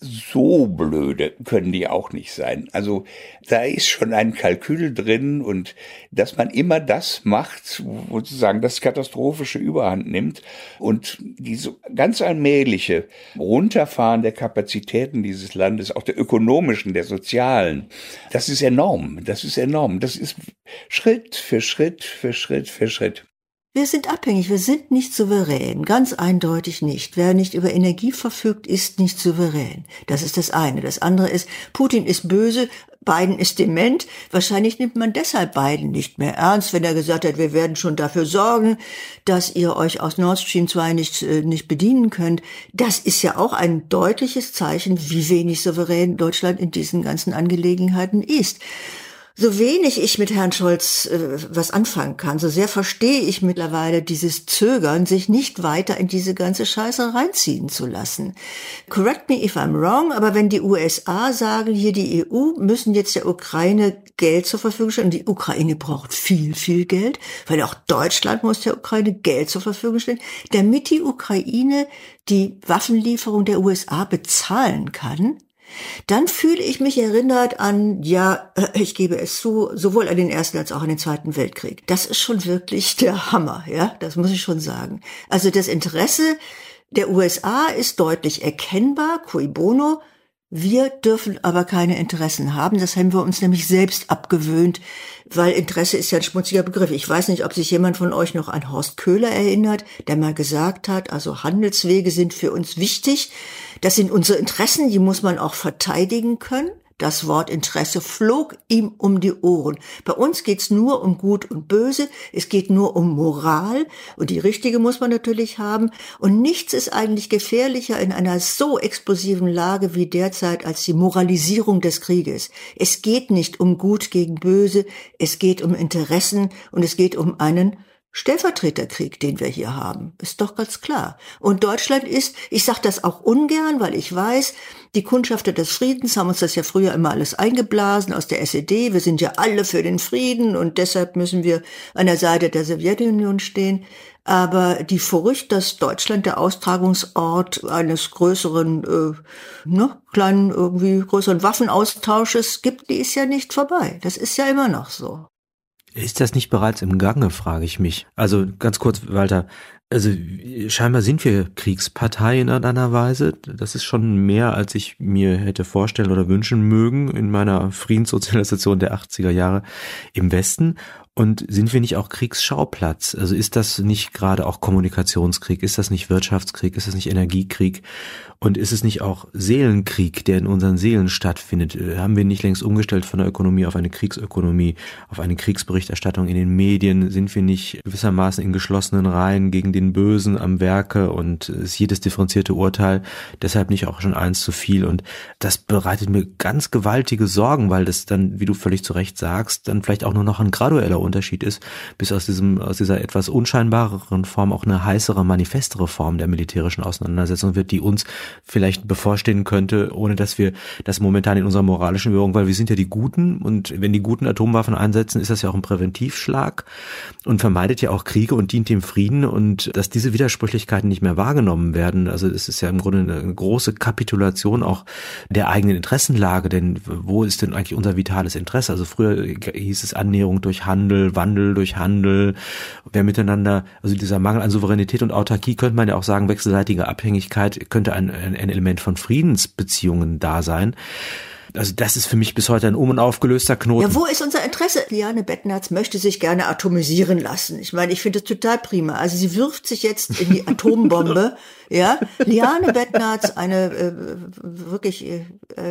So blöde können die auch nicht sein. Also da ist schon ein Kalkül drin und dass man immer das macht, sozusagen das Katastrophische überhand nimmt und diese ganz allmähliche Runterfahren der Kapazitäten dieses Landes, auch der ökonomischen, der sozialen, das ist enorm. Das ist enorm. Das ist Schritt für Schritt für Schritt für Schritt. Wir sind abhängig, wir sind nicht souverän, ganz eindeutig nicht. Wer nicht über Energie verfügt, ist nicht souverän. Das ist das eine. Das andere ist, Putin ist böse, Biden ist dement. Wahrscheinlich nimmt man deshalb Biden nicht mehr ernst, wenn er gesagt hat, wir werden schon dafür sorgen, dass ihr euch aus Nord Stream 2 nicht, äh, nicht bedienen könnt. Das ist ja auch ein deutliches Zeichen, wie wenig souverän Deutschland in diesen ganzen Angelegenheiten ist so wenig ich mit Herrn Scholz äh, was anfangen kann, so sehr verstehe ich mittlerweile dieses Zögern, sich nicht weiter in diese ganze Scheiße reinziehen zu lassen. Correct me if I'm wrong, aber wenn die USA sagen, hier die EU müssen jetzt der Ukraine Geld zur Verfügung stellen, und die Ukraine braucht viel, viel Geld, weil auch Deutschland muss der Ukraine Geld zur Verfügung stellen, damit die Ukraine die Waffenlieferung der USA bezahlen kann, dann fühle ich mich erinnert an, ja, äh, ich gebe es zu, sowohl an den Ersten als auch an den Zweiten Weltkrieg. Das ist schon wirklich der Hammer, ja, das muss ich schon sagen. Also das Interesse der USA ist deutlich erkennbar, cui bono, wir dürfen aber keine Interessen haben. Das haben wir uns nämlich selbst abgewöhnt, weil Interesse ist ja ein schmutziger Begriff. Ich weiß nicht, ob sich jemand von euch noch an Horst Köhler erinnert, der mal gesagt hat, also Handelswege sind für uns wichtig. Das sind unsere Interessen, die muss man auch verteidigen können. Das Wort Interesse flog ihm um die Ohren. Bei uns geht's nur um Gut und Böse, es geht nur um Moral und die richtige muss man natürlich haben. Und nichts ist eigentlich gefährlicher in einer so explosiven Lage wie derzeit als die Moralisierung des Krieges. Es geht nicht um Gut gegen Böse, es geht um Interessen und es geht um einen Stellvertreterkrieg, den wir hier haben, ist doch ganz klar. Und Deutschland ist, ich sage das auch ungern, weil ich weiß, die Kundschafter des Friedens haben uns das ja früher immer alles eingeblasen aus der SED. Wir sind ja alle für den Frieden und deshalb müssen wir an der Seite der Sowjetunion stehen. Aber die Furcht, dass Deutschland der Austragungsort eines größeren, äh, ne, kleinen, irgendwie größeren Waffenaustausches gibt, die ist ja nicht vorbei. Das ist ja immer noch so. Ist das nicht bereits im Gange, frage ich mich. Also ganz kurz, Walter, also scheinbar sind wir Kriegspartei in einer Weise. Das ist schon mehr, als ich mir hätte vorstellen oder wünschen mögen in meiner Friedenssozialisation der 80er Jahre im Westen. Und sind wir nicht auch Kriegsschauplatz? Also ist das nicht gerade auch Kommunikationskrieg? Ist das nicht Wirtschaftskrieg? Ist das nicht Energiekrieg? Und ist es nicht auch Seelenkrieg, der in unseren Seelen stattfindet? Haben wir nicht längst umgestellt von der Ökonomie auf eine Kriegsökonomie, auf eine Kriegsberichterstattung in den Medien? Sind wir nicht gewissermaßen in geschlossenen Reihen gegen den Bösen am Werke und ist jedes differenzierte Urteil deshalb nicht auch schon eins zu viel? Und das bereitet mir ganz gewaltige Sorgen, weil das dann, wie du völlig zu Recht sagst, dann vielleicht auch nur noch ein gradueller Unterschied ist, bis aus diesem, aus dieser etwas unscheinbareren Form auch eine heißere, manifestere Form der militärischen Auseinandersetzung wird, die uns vielleicht bevorstehen könnte, ohne dass wir das momentan in unserer moralischen Währung, weil wir sind ja die Guten und wenn die Guten Atomwaffen einsetzen, ist das ja auch ein Präventivschlag und vermeidet ja auch Kriege und dient dem Frieden und dass diese Widersprüchlichkeiten nicht mehr wahrgenommen werden. Also es ist ja im Grunde eine große Kapitulation auch der eigenen Interessenlage, denn wo ist denn eigentlich unser vitales Interesse? Also früher hieß es Annäherung durch Handel, Wandel durch Handel, wer miteinander, also dieser Mangel an Souveränität und Autarkie könnte man ja auch sagen, wechselseitige Abhängigkeit könnte ein, ein Element von Friedensbeziehungen da sein. Also das ist für mich bis heute ein um- und aufgelöster Knoten. Ja, wo ist unser Interesse? Liane Bettnerz möchte sich gerne atomisieren lassen. Ich meine, ich finde das total prima. Also sie wirft sich jetzt in die Atombombe. ja, Liane Bettnerz, eine äh, wirklich äh,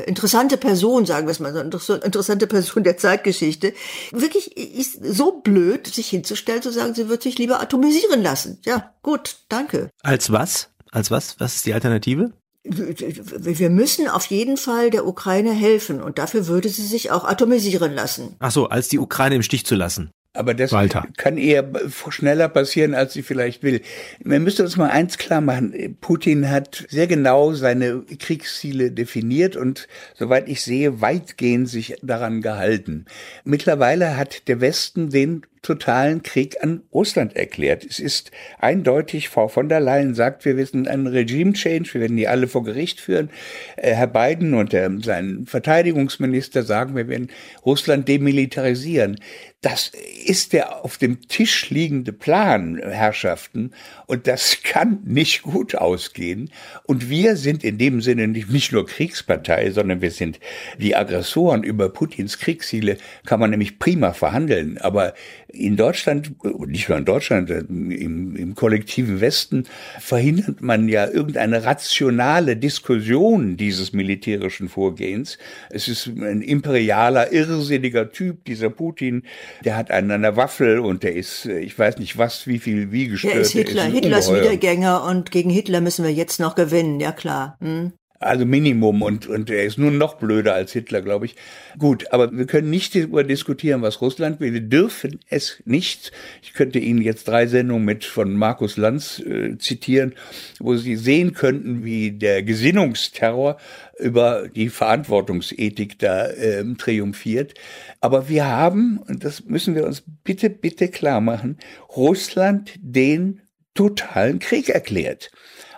interessante Person, sagen wir es mal so, interessante Person der Zeitgeschichte, wirklich ist so blöd, sich hinzustellen, zu sagen, sie wird sich lieber atomisieren lassen. Ja, gut, danke. Als was? Als was? Was ist die Alternative? Wir müssen auf jeden Fall der Ukraine helfen und dafür würde sie sich auch atomisieren lassen. Ach so, als die Ukraine im Stich zu lassen. Aber das Walter. kann eher schneller passieren, als sie vielleicht will. Man müsste uns mal eins klar machen. Putin hat sehr genau seine Kriegsziele definiert und, soweit ich sehe, weitgehend sich daran gehalten. Mittlerweile hat der Westen den totalen Krieg an Russland erklärt. Es ist eindeutig, Frau von der Leyen sagt, wir wissen einen Regime-Change, wir werden die alle vor Gericht führen. Äh, Herr Biden und sein Verteidigungsminister sagen, wir werden Russland demilitarisieren. Das ist der auf dem Tisch liegende Plan, Herrschaften, und das kann nicht gut ausgehen. Und wir sind in dem Sinne nicht nur Kriegspartei, sondern wir sind die Aggressoren über Putins Kriegsziele, kann man nämlich prima verhandeln. Aber in Deutschland, nicht nur in Deutschland, im, im kollektiven Westen verhindert man ja irgendeine rationale Diskussion dieses militärischen Vorgehens. Es ist ein imperialer, irrsinniger Typ, dieser Putin, der hat einen an der Waffel und der ist, ich weiß nicht was, wie viel, wie gestört. Der ist Hitler, ist Hitlers. Wiedergänger und gegen Hitler müssen wir jetzt noch gewinnen, ja klar. Hm? Also Minimum und, und er ist nur noch blöder als Hitler, glaube ich. Gut, aber wir können nicht darüber diskutieren, was Russland will. Wir dürfen es nicht. Ich könnte Ihnen jetzt drei Sendungen mit von Markus Lanz äh, zitieren, wo Sie sehen könnten, wie der Gesinnungsterror über die Verantwortungsethik da äh, triumphiert. Aber wir haben, und das müssen wir uns bitte, bitte klar machen, Russland den totalen Krieg erklärt.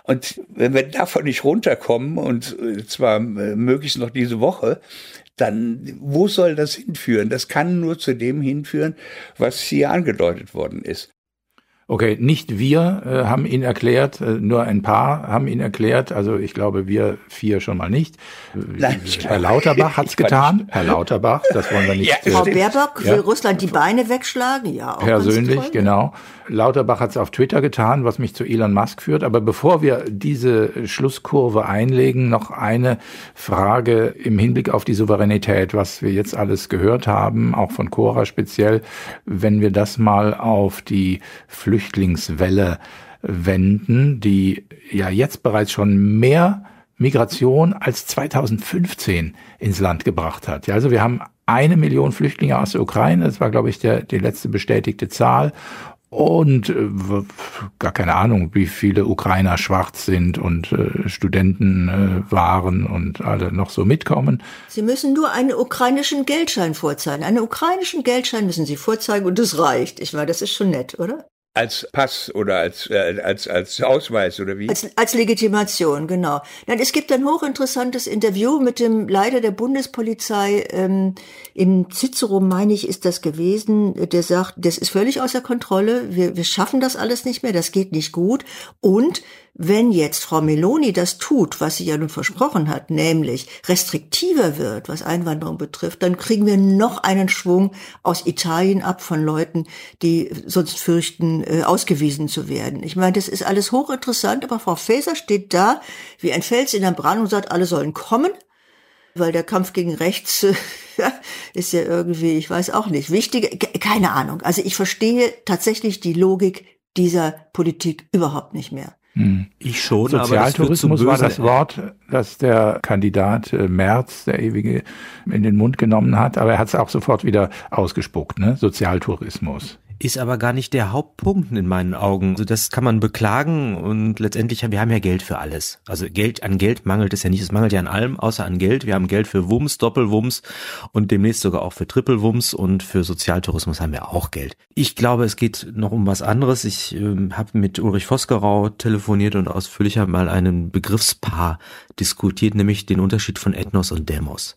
Und wenn wir davon nicht runterkommen, und äh, zwar äh, möglichst noch diese Woche, dann wo soll das hinführen? Das kann nur zu dem hinführen, was hier angedeutet worden ist. Okay, nicht wir äh, haben ihn erklärt, äh, nur ein paar haben ihn erklärt. Also ich glaube, wir vier schon mal nicht. Nein, Herr Lauterbach hat's getan. Herr Lauterbach, das wollen wir nicht. Ja, Frau Baerbock ja. will Russland die Beine wegschlagen, ja. Auch Persönlich, genau. Lauterbach hat's auf Twitter getan, was mich zu Elon Musk führt. Aber bevor wir diese Schlusskurve einlegen, noch eine Frage im Hinblick auf die Souveränität, was wir jetzt alles gehört haben, auch von Cora speziell, wenn wir das mal auf die Flüchtlingswelle wenden, die ja jetzt bereits schon mehr Migration als 2015 ins Land gebracht hat. Ja, also wir haben eine Million Flüchtlinge aus der Ukraine, das war, glaube ich, der, die letzte bestätigte Zahl. Und äh, gar keine Ahnung, wie viele Ukrainer schwarz sind und äh, Studenten äh, waren und alle noch so mitkommen. Sie müssen nur einen ukrainischen Geldschein vorzeigen. Einen ukrainischen Geldschein müssen Sie vorzeigen und das reicht. Ich meine, das ist schon nett, oder? Als Pass oder als, äh, als, als Ausweis oder wie? Als, als Legitimation, genau. Nein, es gibt ein hochinteressantes Interview mit dem Leiter der Bundespolizei. Ähm, Im Cicero, meine ich, ist das gewesen. Der sagt, das ist völlig außer Kontrolle. Wir, wir schaffen das alles nicht mehr. Das geht nicht gut. Und wenn jetzt Frau Meloni das tut, was sie ja nun versprochen hat, nämlich restriktiver wird, was Einwanderung betrifft, dann kriegen wir noch einen Schwung aus Italien ab von Leuten, die sonst fürchten, äh, ausgewiesen zu werden. Ich meine, das ist alles hochinteressant, aber Frau Faeser steht da wie ein Fels in der Brand und sagt, alle sollen kommen, weil der Kampf gegen rechts äh, ist ja irgendwie, ich weiß auch nicht, wichtig, keine Ahnung. Also ich verstehe tatsächlich die Logik dieser Politik überhaupt nicht mehr. Hm. Ich schon, Sozialtourismus war das Wort, das der Kandidat äh, Merz, der ewige, in den Mund genommen hat, aber er hat es auch sofort wieder ausgespuckt, ne? Sozialtourismus ist aber gar nicht der Hauptpunkt in meinen Augen. Also das kann man beklagen und letztendlich haben wir haben ja Geld für alles. Also Geld an Geld mangelt es ja nicht. Es mangelt ja an allem außer an Geld. Wir haben Geld für Wumms, Doppelwumms und demnächst sogar auch für Trippelwumms und für Sozialtourismus haben wir auch Geld. Ich glaube, es geht noch um was anderes. Ich äh, habe mit Ulrich Vosgerau telefoniert und ausführlicher mal einen Begriffspaar diskutiert, nämlich den Unterschied von Ethnos und Demos.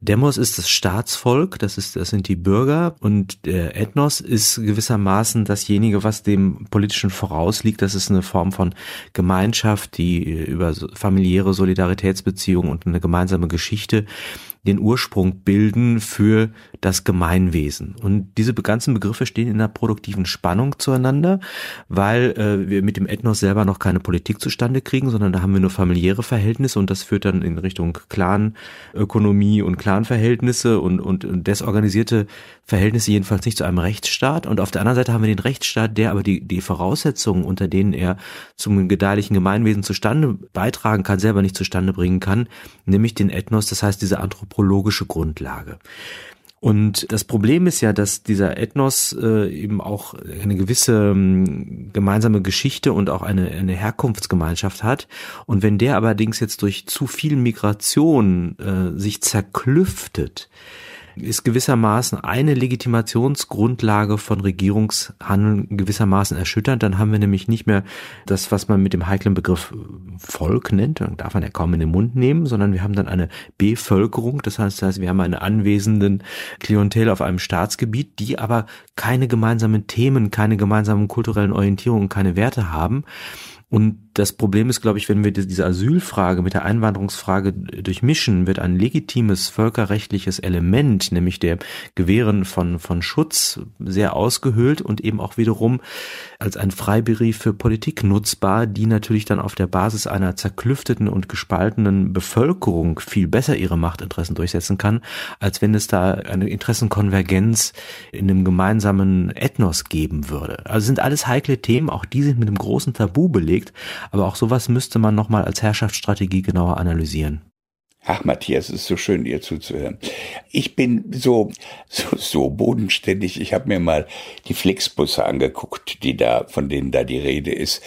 Demos ist das Staatsvolk, das ist, das sind die Bürger und der Ethnos ist gewissermaßen dasjenige, was dem politischen vorausliegt. Das ist eine Form von Gemeinschaft, die über familiäre Solidaritätsbeziehungen und eine gemeinsame Geschichte den Ursprung bilden für das Gemeinwesen. Und diese ganzen Begriffe stehen in einer produktiven Spannung zueinander, weil äh, wir mit dem Ethnos selber noch keine Politik zustande kriegen, sondern da haben wir nur familiäre Verhältnisse und das führt dann in Richtung Clanökonomie und Clanverhältnisse und, und, und desorganisierte Verhältnisse jedenfalls nicht zu einem Rechtsstaat. Und auf der anderen Seite haben wir den Rechtsstaat, der aber die, die Voraussetzungen, unter denen er zum gedeihlichen Gemeinwesen zustande beitragen kann, selber nicht zustande bringen kann, nämlich den Ethnos, das heißt diese Anthropologie anthropologische Grundlage. Und das Problem ist ja, dass dieser Ethnos äh, eben auch eine gewisse ähm, gemeinsame Geschichte und auch eine, eine Herkunftsgemeinschaft hat. Und wenn der allerdings jetzt durch zu viel Migration äh, sich zerklüftet, ist gewissermaßen eine Legitimationsgrundlage von Regierungshandeln gewissermaßen erschütternd. Dann haben wir nämlich nicht mehr das, was man mit dem heiklen Begriff Volk nennt, dann darf man ja kaum in den Mund nehmen, sondern wir haben dann eine Bevölkerung. Das heißt, das heißt wir haben eine anwesenden Klientel auf einem Staatsgebiet, die aber keine gemeinsamen Themen, keine gemeinsamen kulturellen Orientierungen, keine Werte haben. Und das Problem ist, glaube ich, wenn wir diese Asylfrage mit der Einwanderungsfrage durchmischen, wird ein legitimes völkerrechtliches Element, nämlich der Gewähren von, von Schutz, sehr ausgehöhlt und eben auch wiederum als ein Freibrief für Politik nutzbar, die natürlich dann auf der Basis einer zerklüfteten und gespaltenen Bevölkerung viel besser ihre Machtinteressen durchsetzen kann, als wenn es da eine Interessenkonvergenz in einem gemeinsamen Ethnos geben würde. Also sind alles heikle Themen, auch die sind mit einem großen Tabu belegt, aber auch sowas müsste man nochmal als Herrschaftsstrategie genauer analysieren. Ach, Matthias, es ist so schön, dir zuzuhören. Ich bin so, so, so bodenständig. Ich habe mir mal die Flixbusse angeguckt, die da, von denen da die Rede ist.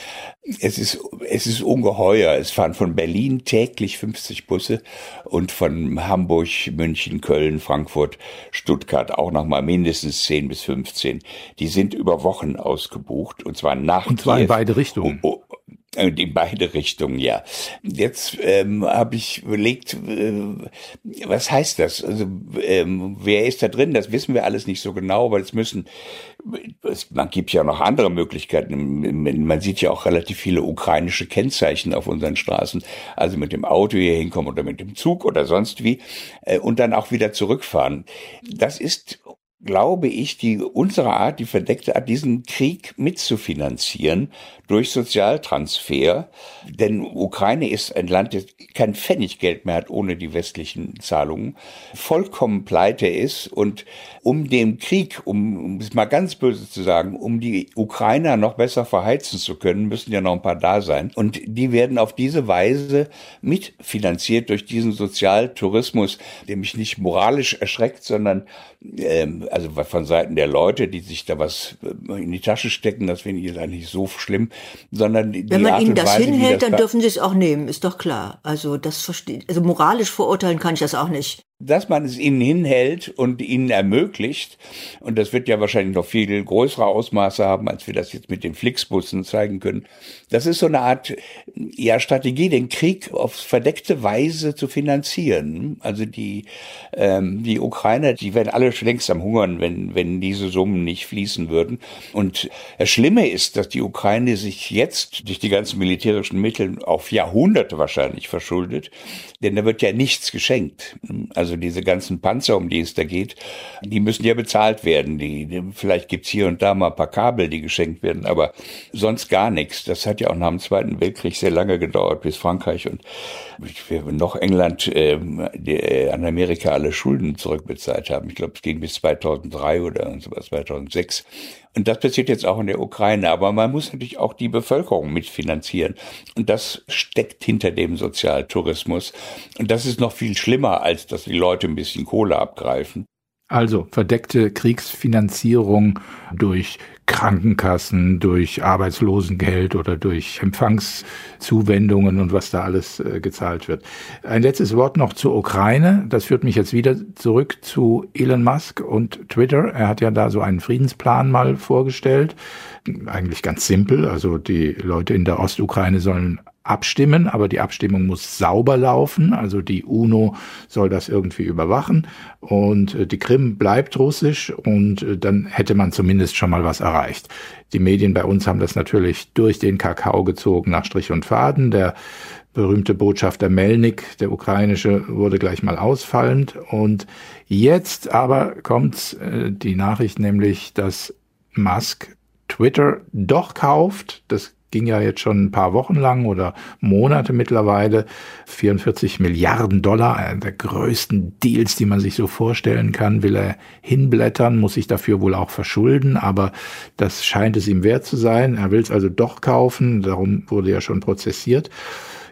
Es ist, es ist ungeheuer. Es fahren von Berlin täglich 50 Busse und von Hamburg, München, Köln, Frankfurt, Stuttgart auch nochmal mindestens 10 bis 15. Die sind über Wochen ausgebucht und zwar nach Und zwar Kiew. in beide Richtungen. Oh, oh, in beide Richtungen, ja. Jetzt ähm, habe ich überlegt, äh, was heißt das? Also ähm, wer ist da drin? Das wissen wir alles nicht so genau, weil es müssen, es, man gibt ja noch andere Möglichkeiten. Man sieht ja auch relativ viele ukrainische Kennzeichen auf unseren Straßen, also mit dem Auto hier hinkommen oder mit dem Zug oder sonst wie äh, und dann auch wieder zurückfahren. Das ist glaube ich, die unsere Art, die verdeckte Art, diesen Krieg mitzufinanzieren durch Sozialtransfer. Denn Ukraine ist ein Land, das kein Pfennig Geld mehr hat ohne die westlichen Zahlungen, vollkommen pleite ist und um den Krieg, um, um es mal ganz böse zu sagen, um die Ukrainer noch besser verheizen zu können, müssen ja noch ein paar da sein. Und die werden auf diese Weise mitfinanziert durch diesen Sozialtourismus, der mich nicht moralisch erschreckt, sondern ähm, also von Seiten der Leute, die sich da was äh, in die Tasche stecken, das finde ich jetzt eigentlich so schlimm, sondern die Wenn man Art ihnen das Weise, hinhält, das dann dürfen sie es auch nehmen, ist doch klar. Also das versteht, also moralisch verurteilen kann ich das auch nicht dass man es ihnen hinhält und ihnen ermöglicht, und das wird ja wahrscheinlich noch viel größere Ausmaße haben, als wir das jetzt mit den Flixbussen zeigen können. Das ist so eine Art ja, Strategie, den Krieg auf verdeckte Weise zu finanzieren. Also die, ähm, die Ukrainer, die werden alle längst am Hungern, wenn, wenn diese Summen nicht fließen würden. Und das Schlimme ist, dass die Ukraine sich jetzt durch die ganzen militärischen Mittel auf Jahrhunderte wahrscheinlich verschuldet, denn da wird ja nichts geschenkt. Also also diese ganzen Panzer, um die es da geht, die müssen ja bezahlt werden. Die, die, vielleicht gibt's hier und da mal ein paar Kabel, die geschenkt werden, aber sonst gar nichts. Das hat ja auch nach dem Zweiten Weltkrieg sehr lange gedauert, bis Frankreich und noch England äh, die, äh, an Amerika alle Schulden zurückbezahlt haben. Ich glaube, es ging bis 2003 oder sowas, 2006. Und das passiert jetzt auch in der Ukraine. Aber man muss natürlich auch die Bevölkerung mitfinanzieren. Und das steckt hinter dem Sozialtourismus. Und das ist noch viel schlimmer, als dass die Leute ein bisschen Kohle abgreifen. Also verdeckte Kriegsfinanzierung durch Krankenkassen, durch Arbeitslosengeld oder durch Empfangszuwendungen und was da alles äh, gezahlt wird. Ein letztes Wort noch zur Ukraine. Das führt mich jetzt wieder zurück zu Elon Musk und Twitter. Er hat ja da so einen Friedensplan mal vorgestellt. Eigentlich ganz simpel. Also die Leute in der Ostukraine sollen abstimmen, aber die Abstimmung muss sauber laufen. Also die UNO soll das irgendwie überwachen und äh, die Krim bleibt russisch und äh, dann hätte man zumindest schon mal was erreicht. Die Medien bei uns haben das natürlich durch den Kakao gezogen nach Strich und Faden. Der berühmte Botschafter Melnik, der ukrainische, wurde gleich mal ausfallend. Und jetzt aber kommt äh, die Nachricht nämlich, dass Musk Twitter doch kauft. Das ging ja jetzt schon ein paar Wochen lang oder Monate mittlerweile. 44 Milliarden Dollar, einer der größten Deals, die man sich so vorstellen kann, will er hinblättern, muss sich dafür wohl auch verschulden, aber das scheint es ihm wert zu sein. Er will es also doch kaufen, darum wurde er schon prozessiert.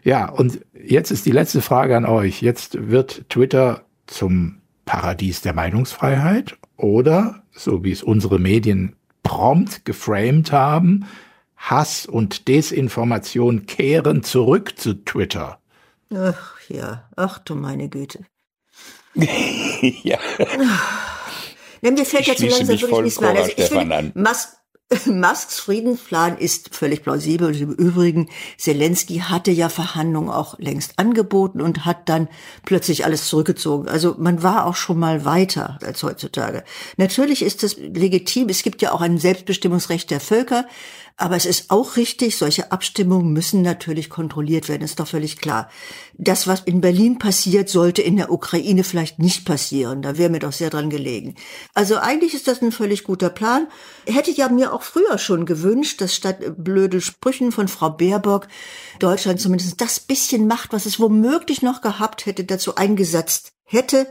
Ja, und jetzt ist die letzte Frage an euch. Jetzt wird Twitter zum Paradies der Meinungsfreiheit oder, so wie es unsere Medien prompt geframed haben, Hass und Desinformation kehren zurück zu Twitter. Ach ja, ach du meine Güte. ja. Na, mir fällt Ich jetzt so langsam mich wirklich voll nichts mehr. Also ich Stefan finde, an. Musk, Musks Friedensplan ist völlig plausibel. Und im Übrigen, Zelensky hatte ja Verhandlungen auch längst angeboten und hat dann plötzlich alles zurückgezogen. Also man war auch schon mal weiter als heutzutage. Natürlich ist es legitim. Es gibt ja auch ein Selbstbestimmungsrecht der Völker. Aber es ist auch richtig, solche Abstimmungen müssen natürlich kontrolliert werden, ist doch völlig klar. Das, was in Berlin passiert, sollte in der Ukraine vielleicht nicht passieren. Da wäre mir doch sehr dran gelegen. Also eigentlich ist das ein völlig guter Plan. Hätte ich ja mir auch früher schon gewünscht, dass statt blöde Sprüchen von Frau Baerbock Deutschland zumindest das bisschen macht, was es womöglich noch gehabt hätte, dazu eingesetzt hätte,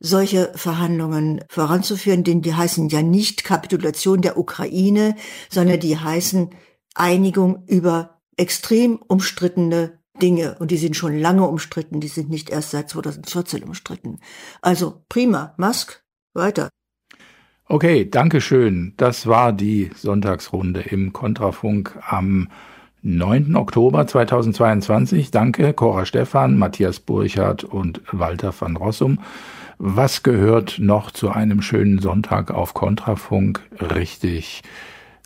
solche Verhandlungen voranzuführen, denn die heißen ja nicht Kapitulation der Ukraine, sondern die heißen Einigung über extrem umstrittene Dinge. Und die sind schon lange umstritten, die sind nicht erst seit 2014 umstritten. Also prima, Musk, weiter. Okay, danke schön. Das war die Sonntagsrunde im Kontrafunk am 9. Oktober 2022. Danke, Cora Stephan, Matthias Burchardt und Walter van Rossum. Was gehört noch zu einem schönen Sonntag auf Kontrafunk? Richtig.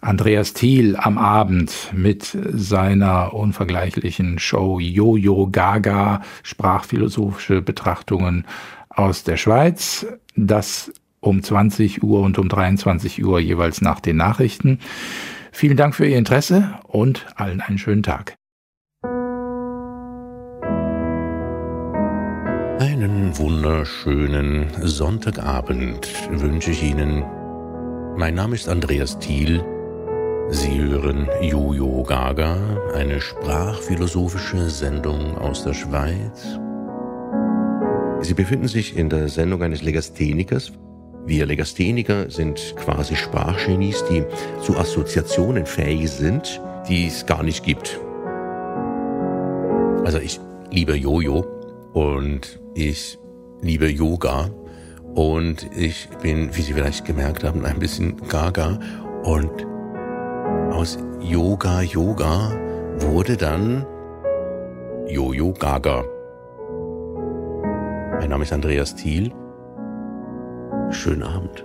Andreas Thiel am Abend mit seiner unvergleichlichen Show Jojo Gaga, sprachphilosophische Betrachtungen aus der Schweiz. Das um 20 Uhr und um 23 Uhr jeweils nach den Nachrichten. Vielen Dank für Ihr Interesse und allen einen schönen Tag. Wunderschönen Sonntagabend wünsche ich Ihnen. Mein Name ist Andreas Thiel. Sie hören Jojo Gaga, eine sprachphilosophische Sendung aus der Schweiz. Sie befinden sich in der Sendung eines Legasthenikers. Wir Legastheniker sind quasi Sprachgenies, die zu Assoziationen fähig sind, die es gar nicht gibt. Also ich liebe Jojo und ich liebe Yoga und ich bin, wie Sie vielleicht gemerkt haben, ein bisschen gaga und aus Yoga Yoga wurde dann Jojo Gaga. Mein Name ist Andreas Thiel. Schönen Abend.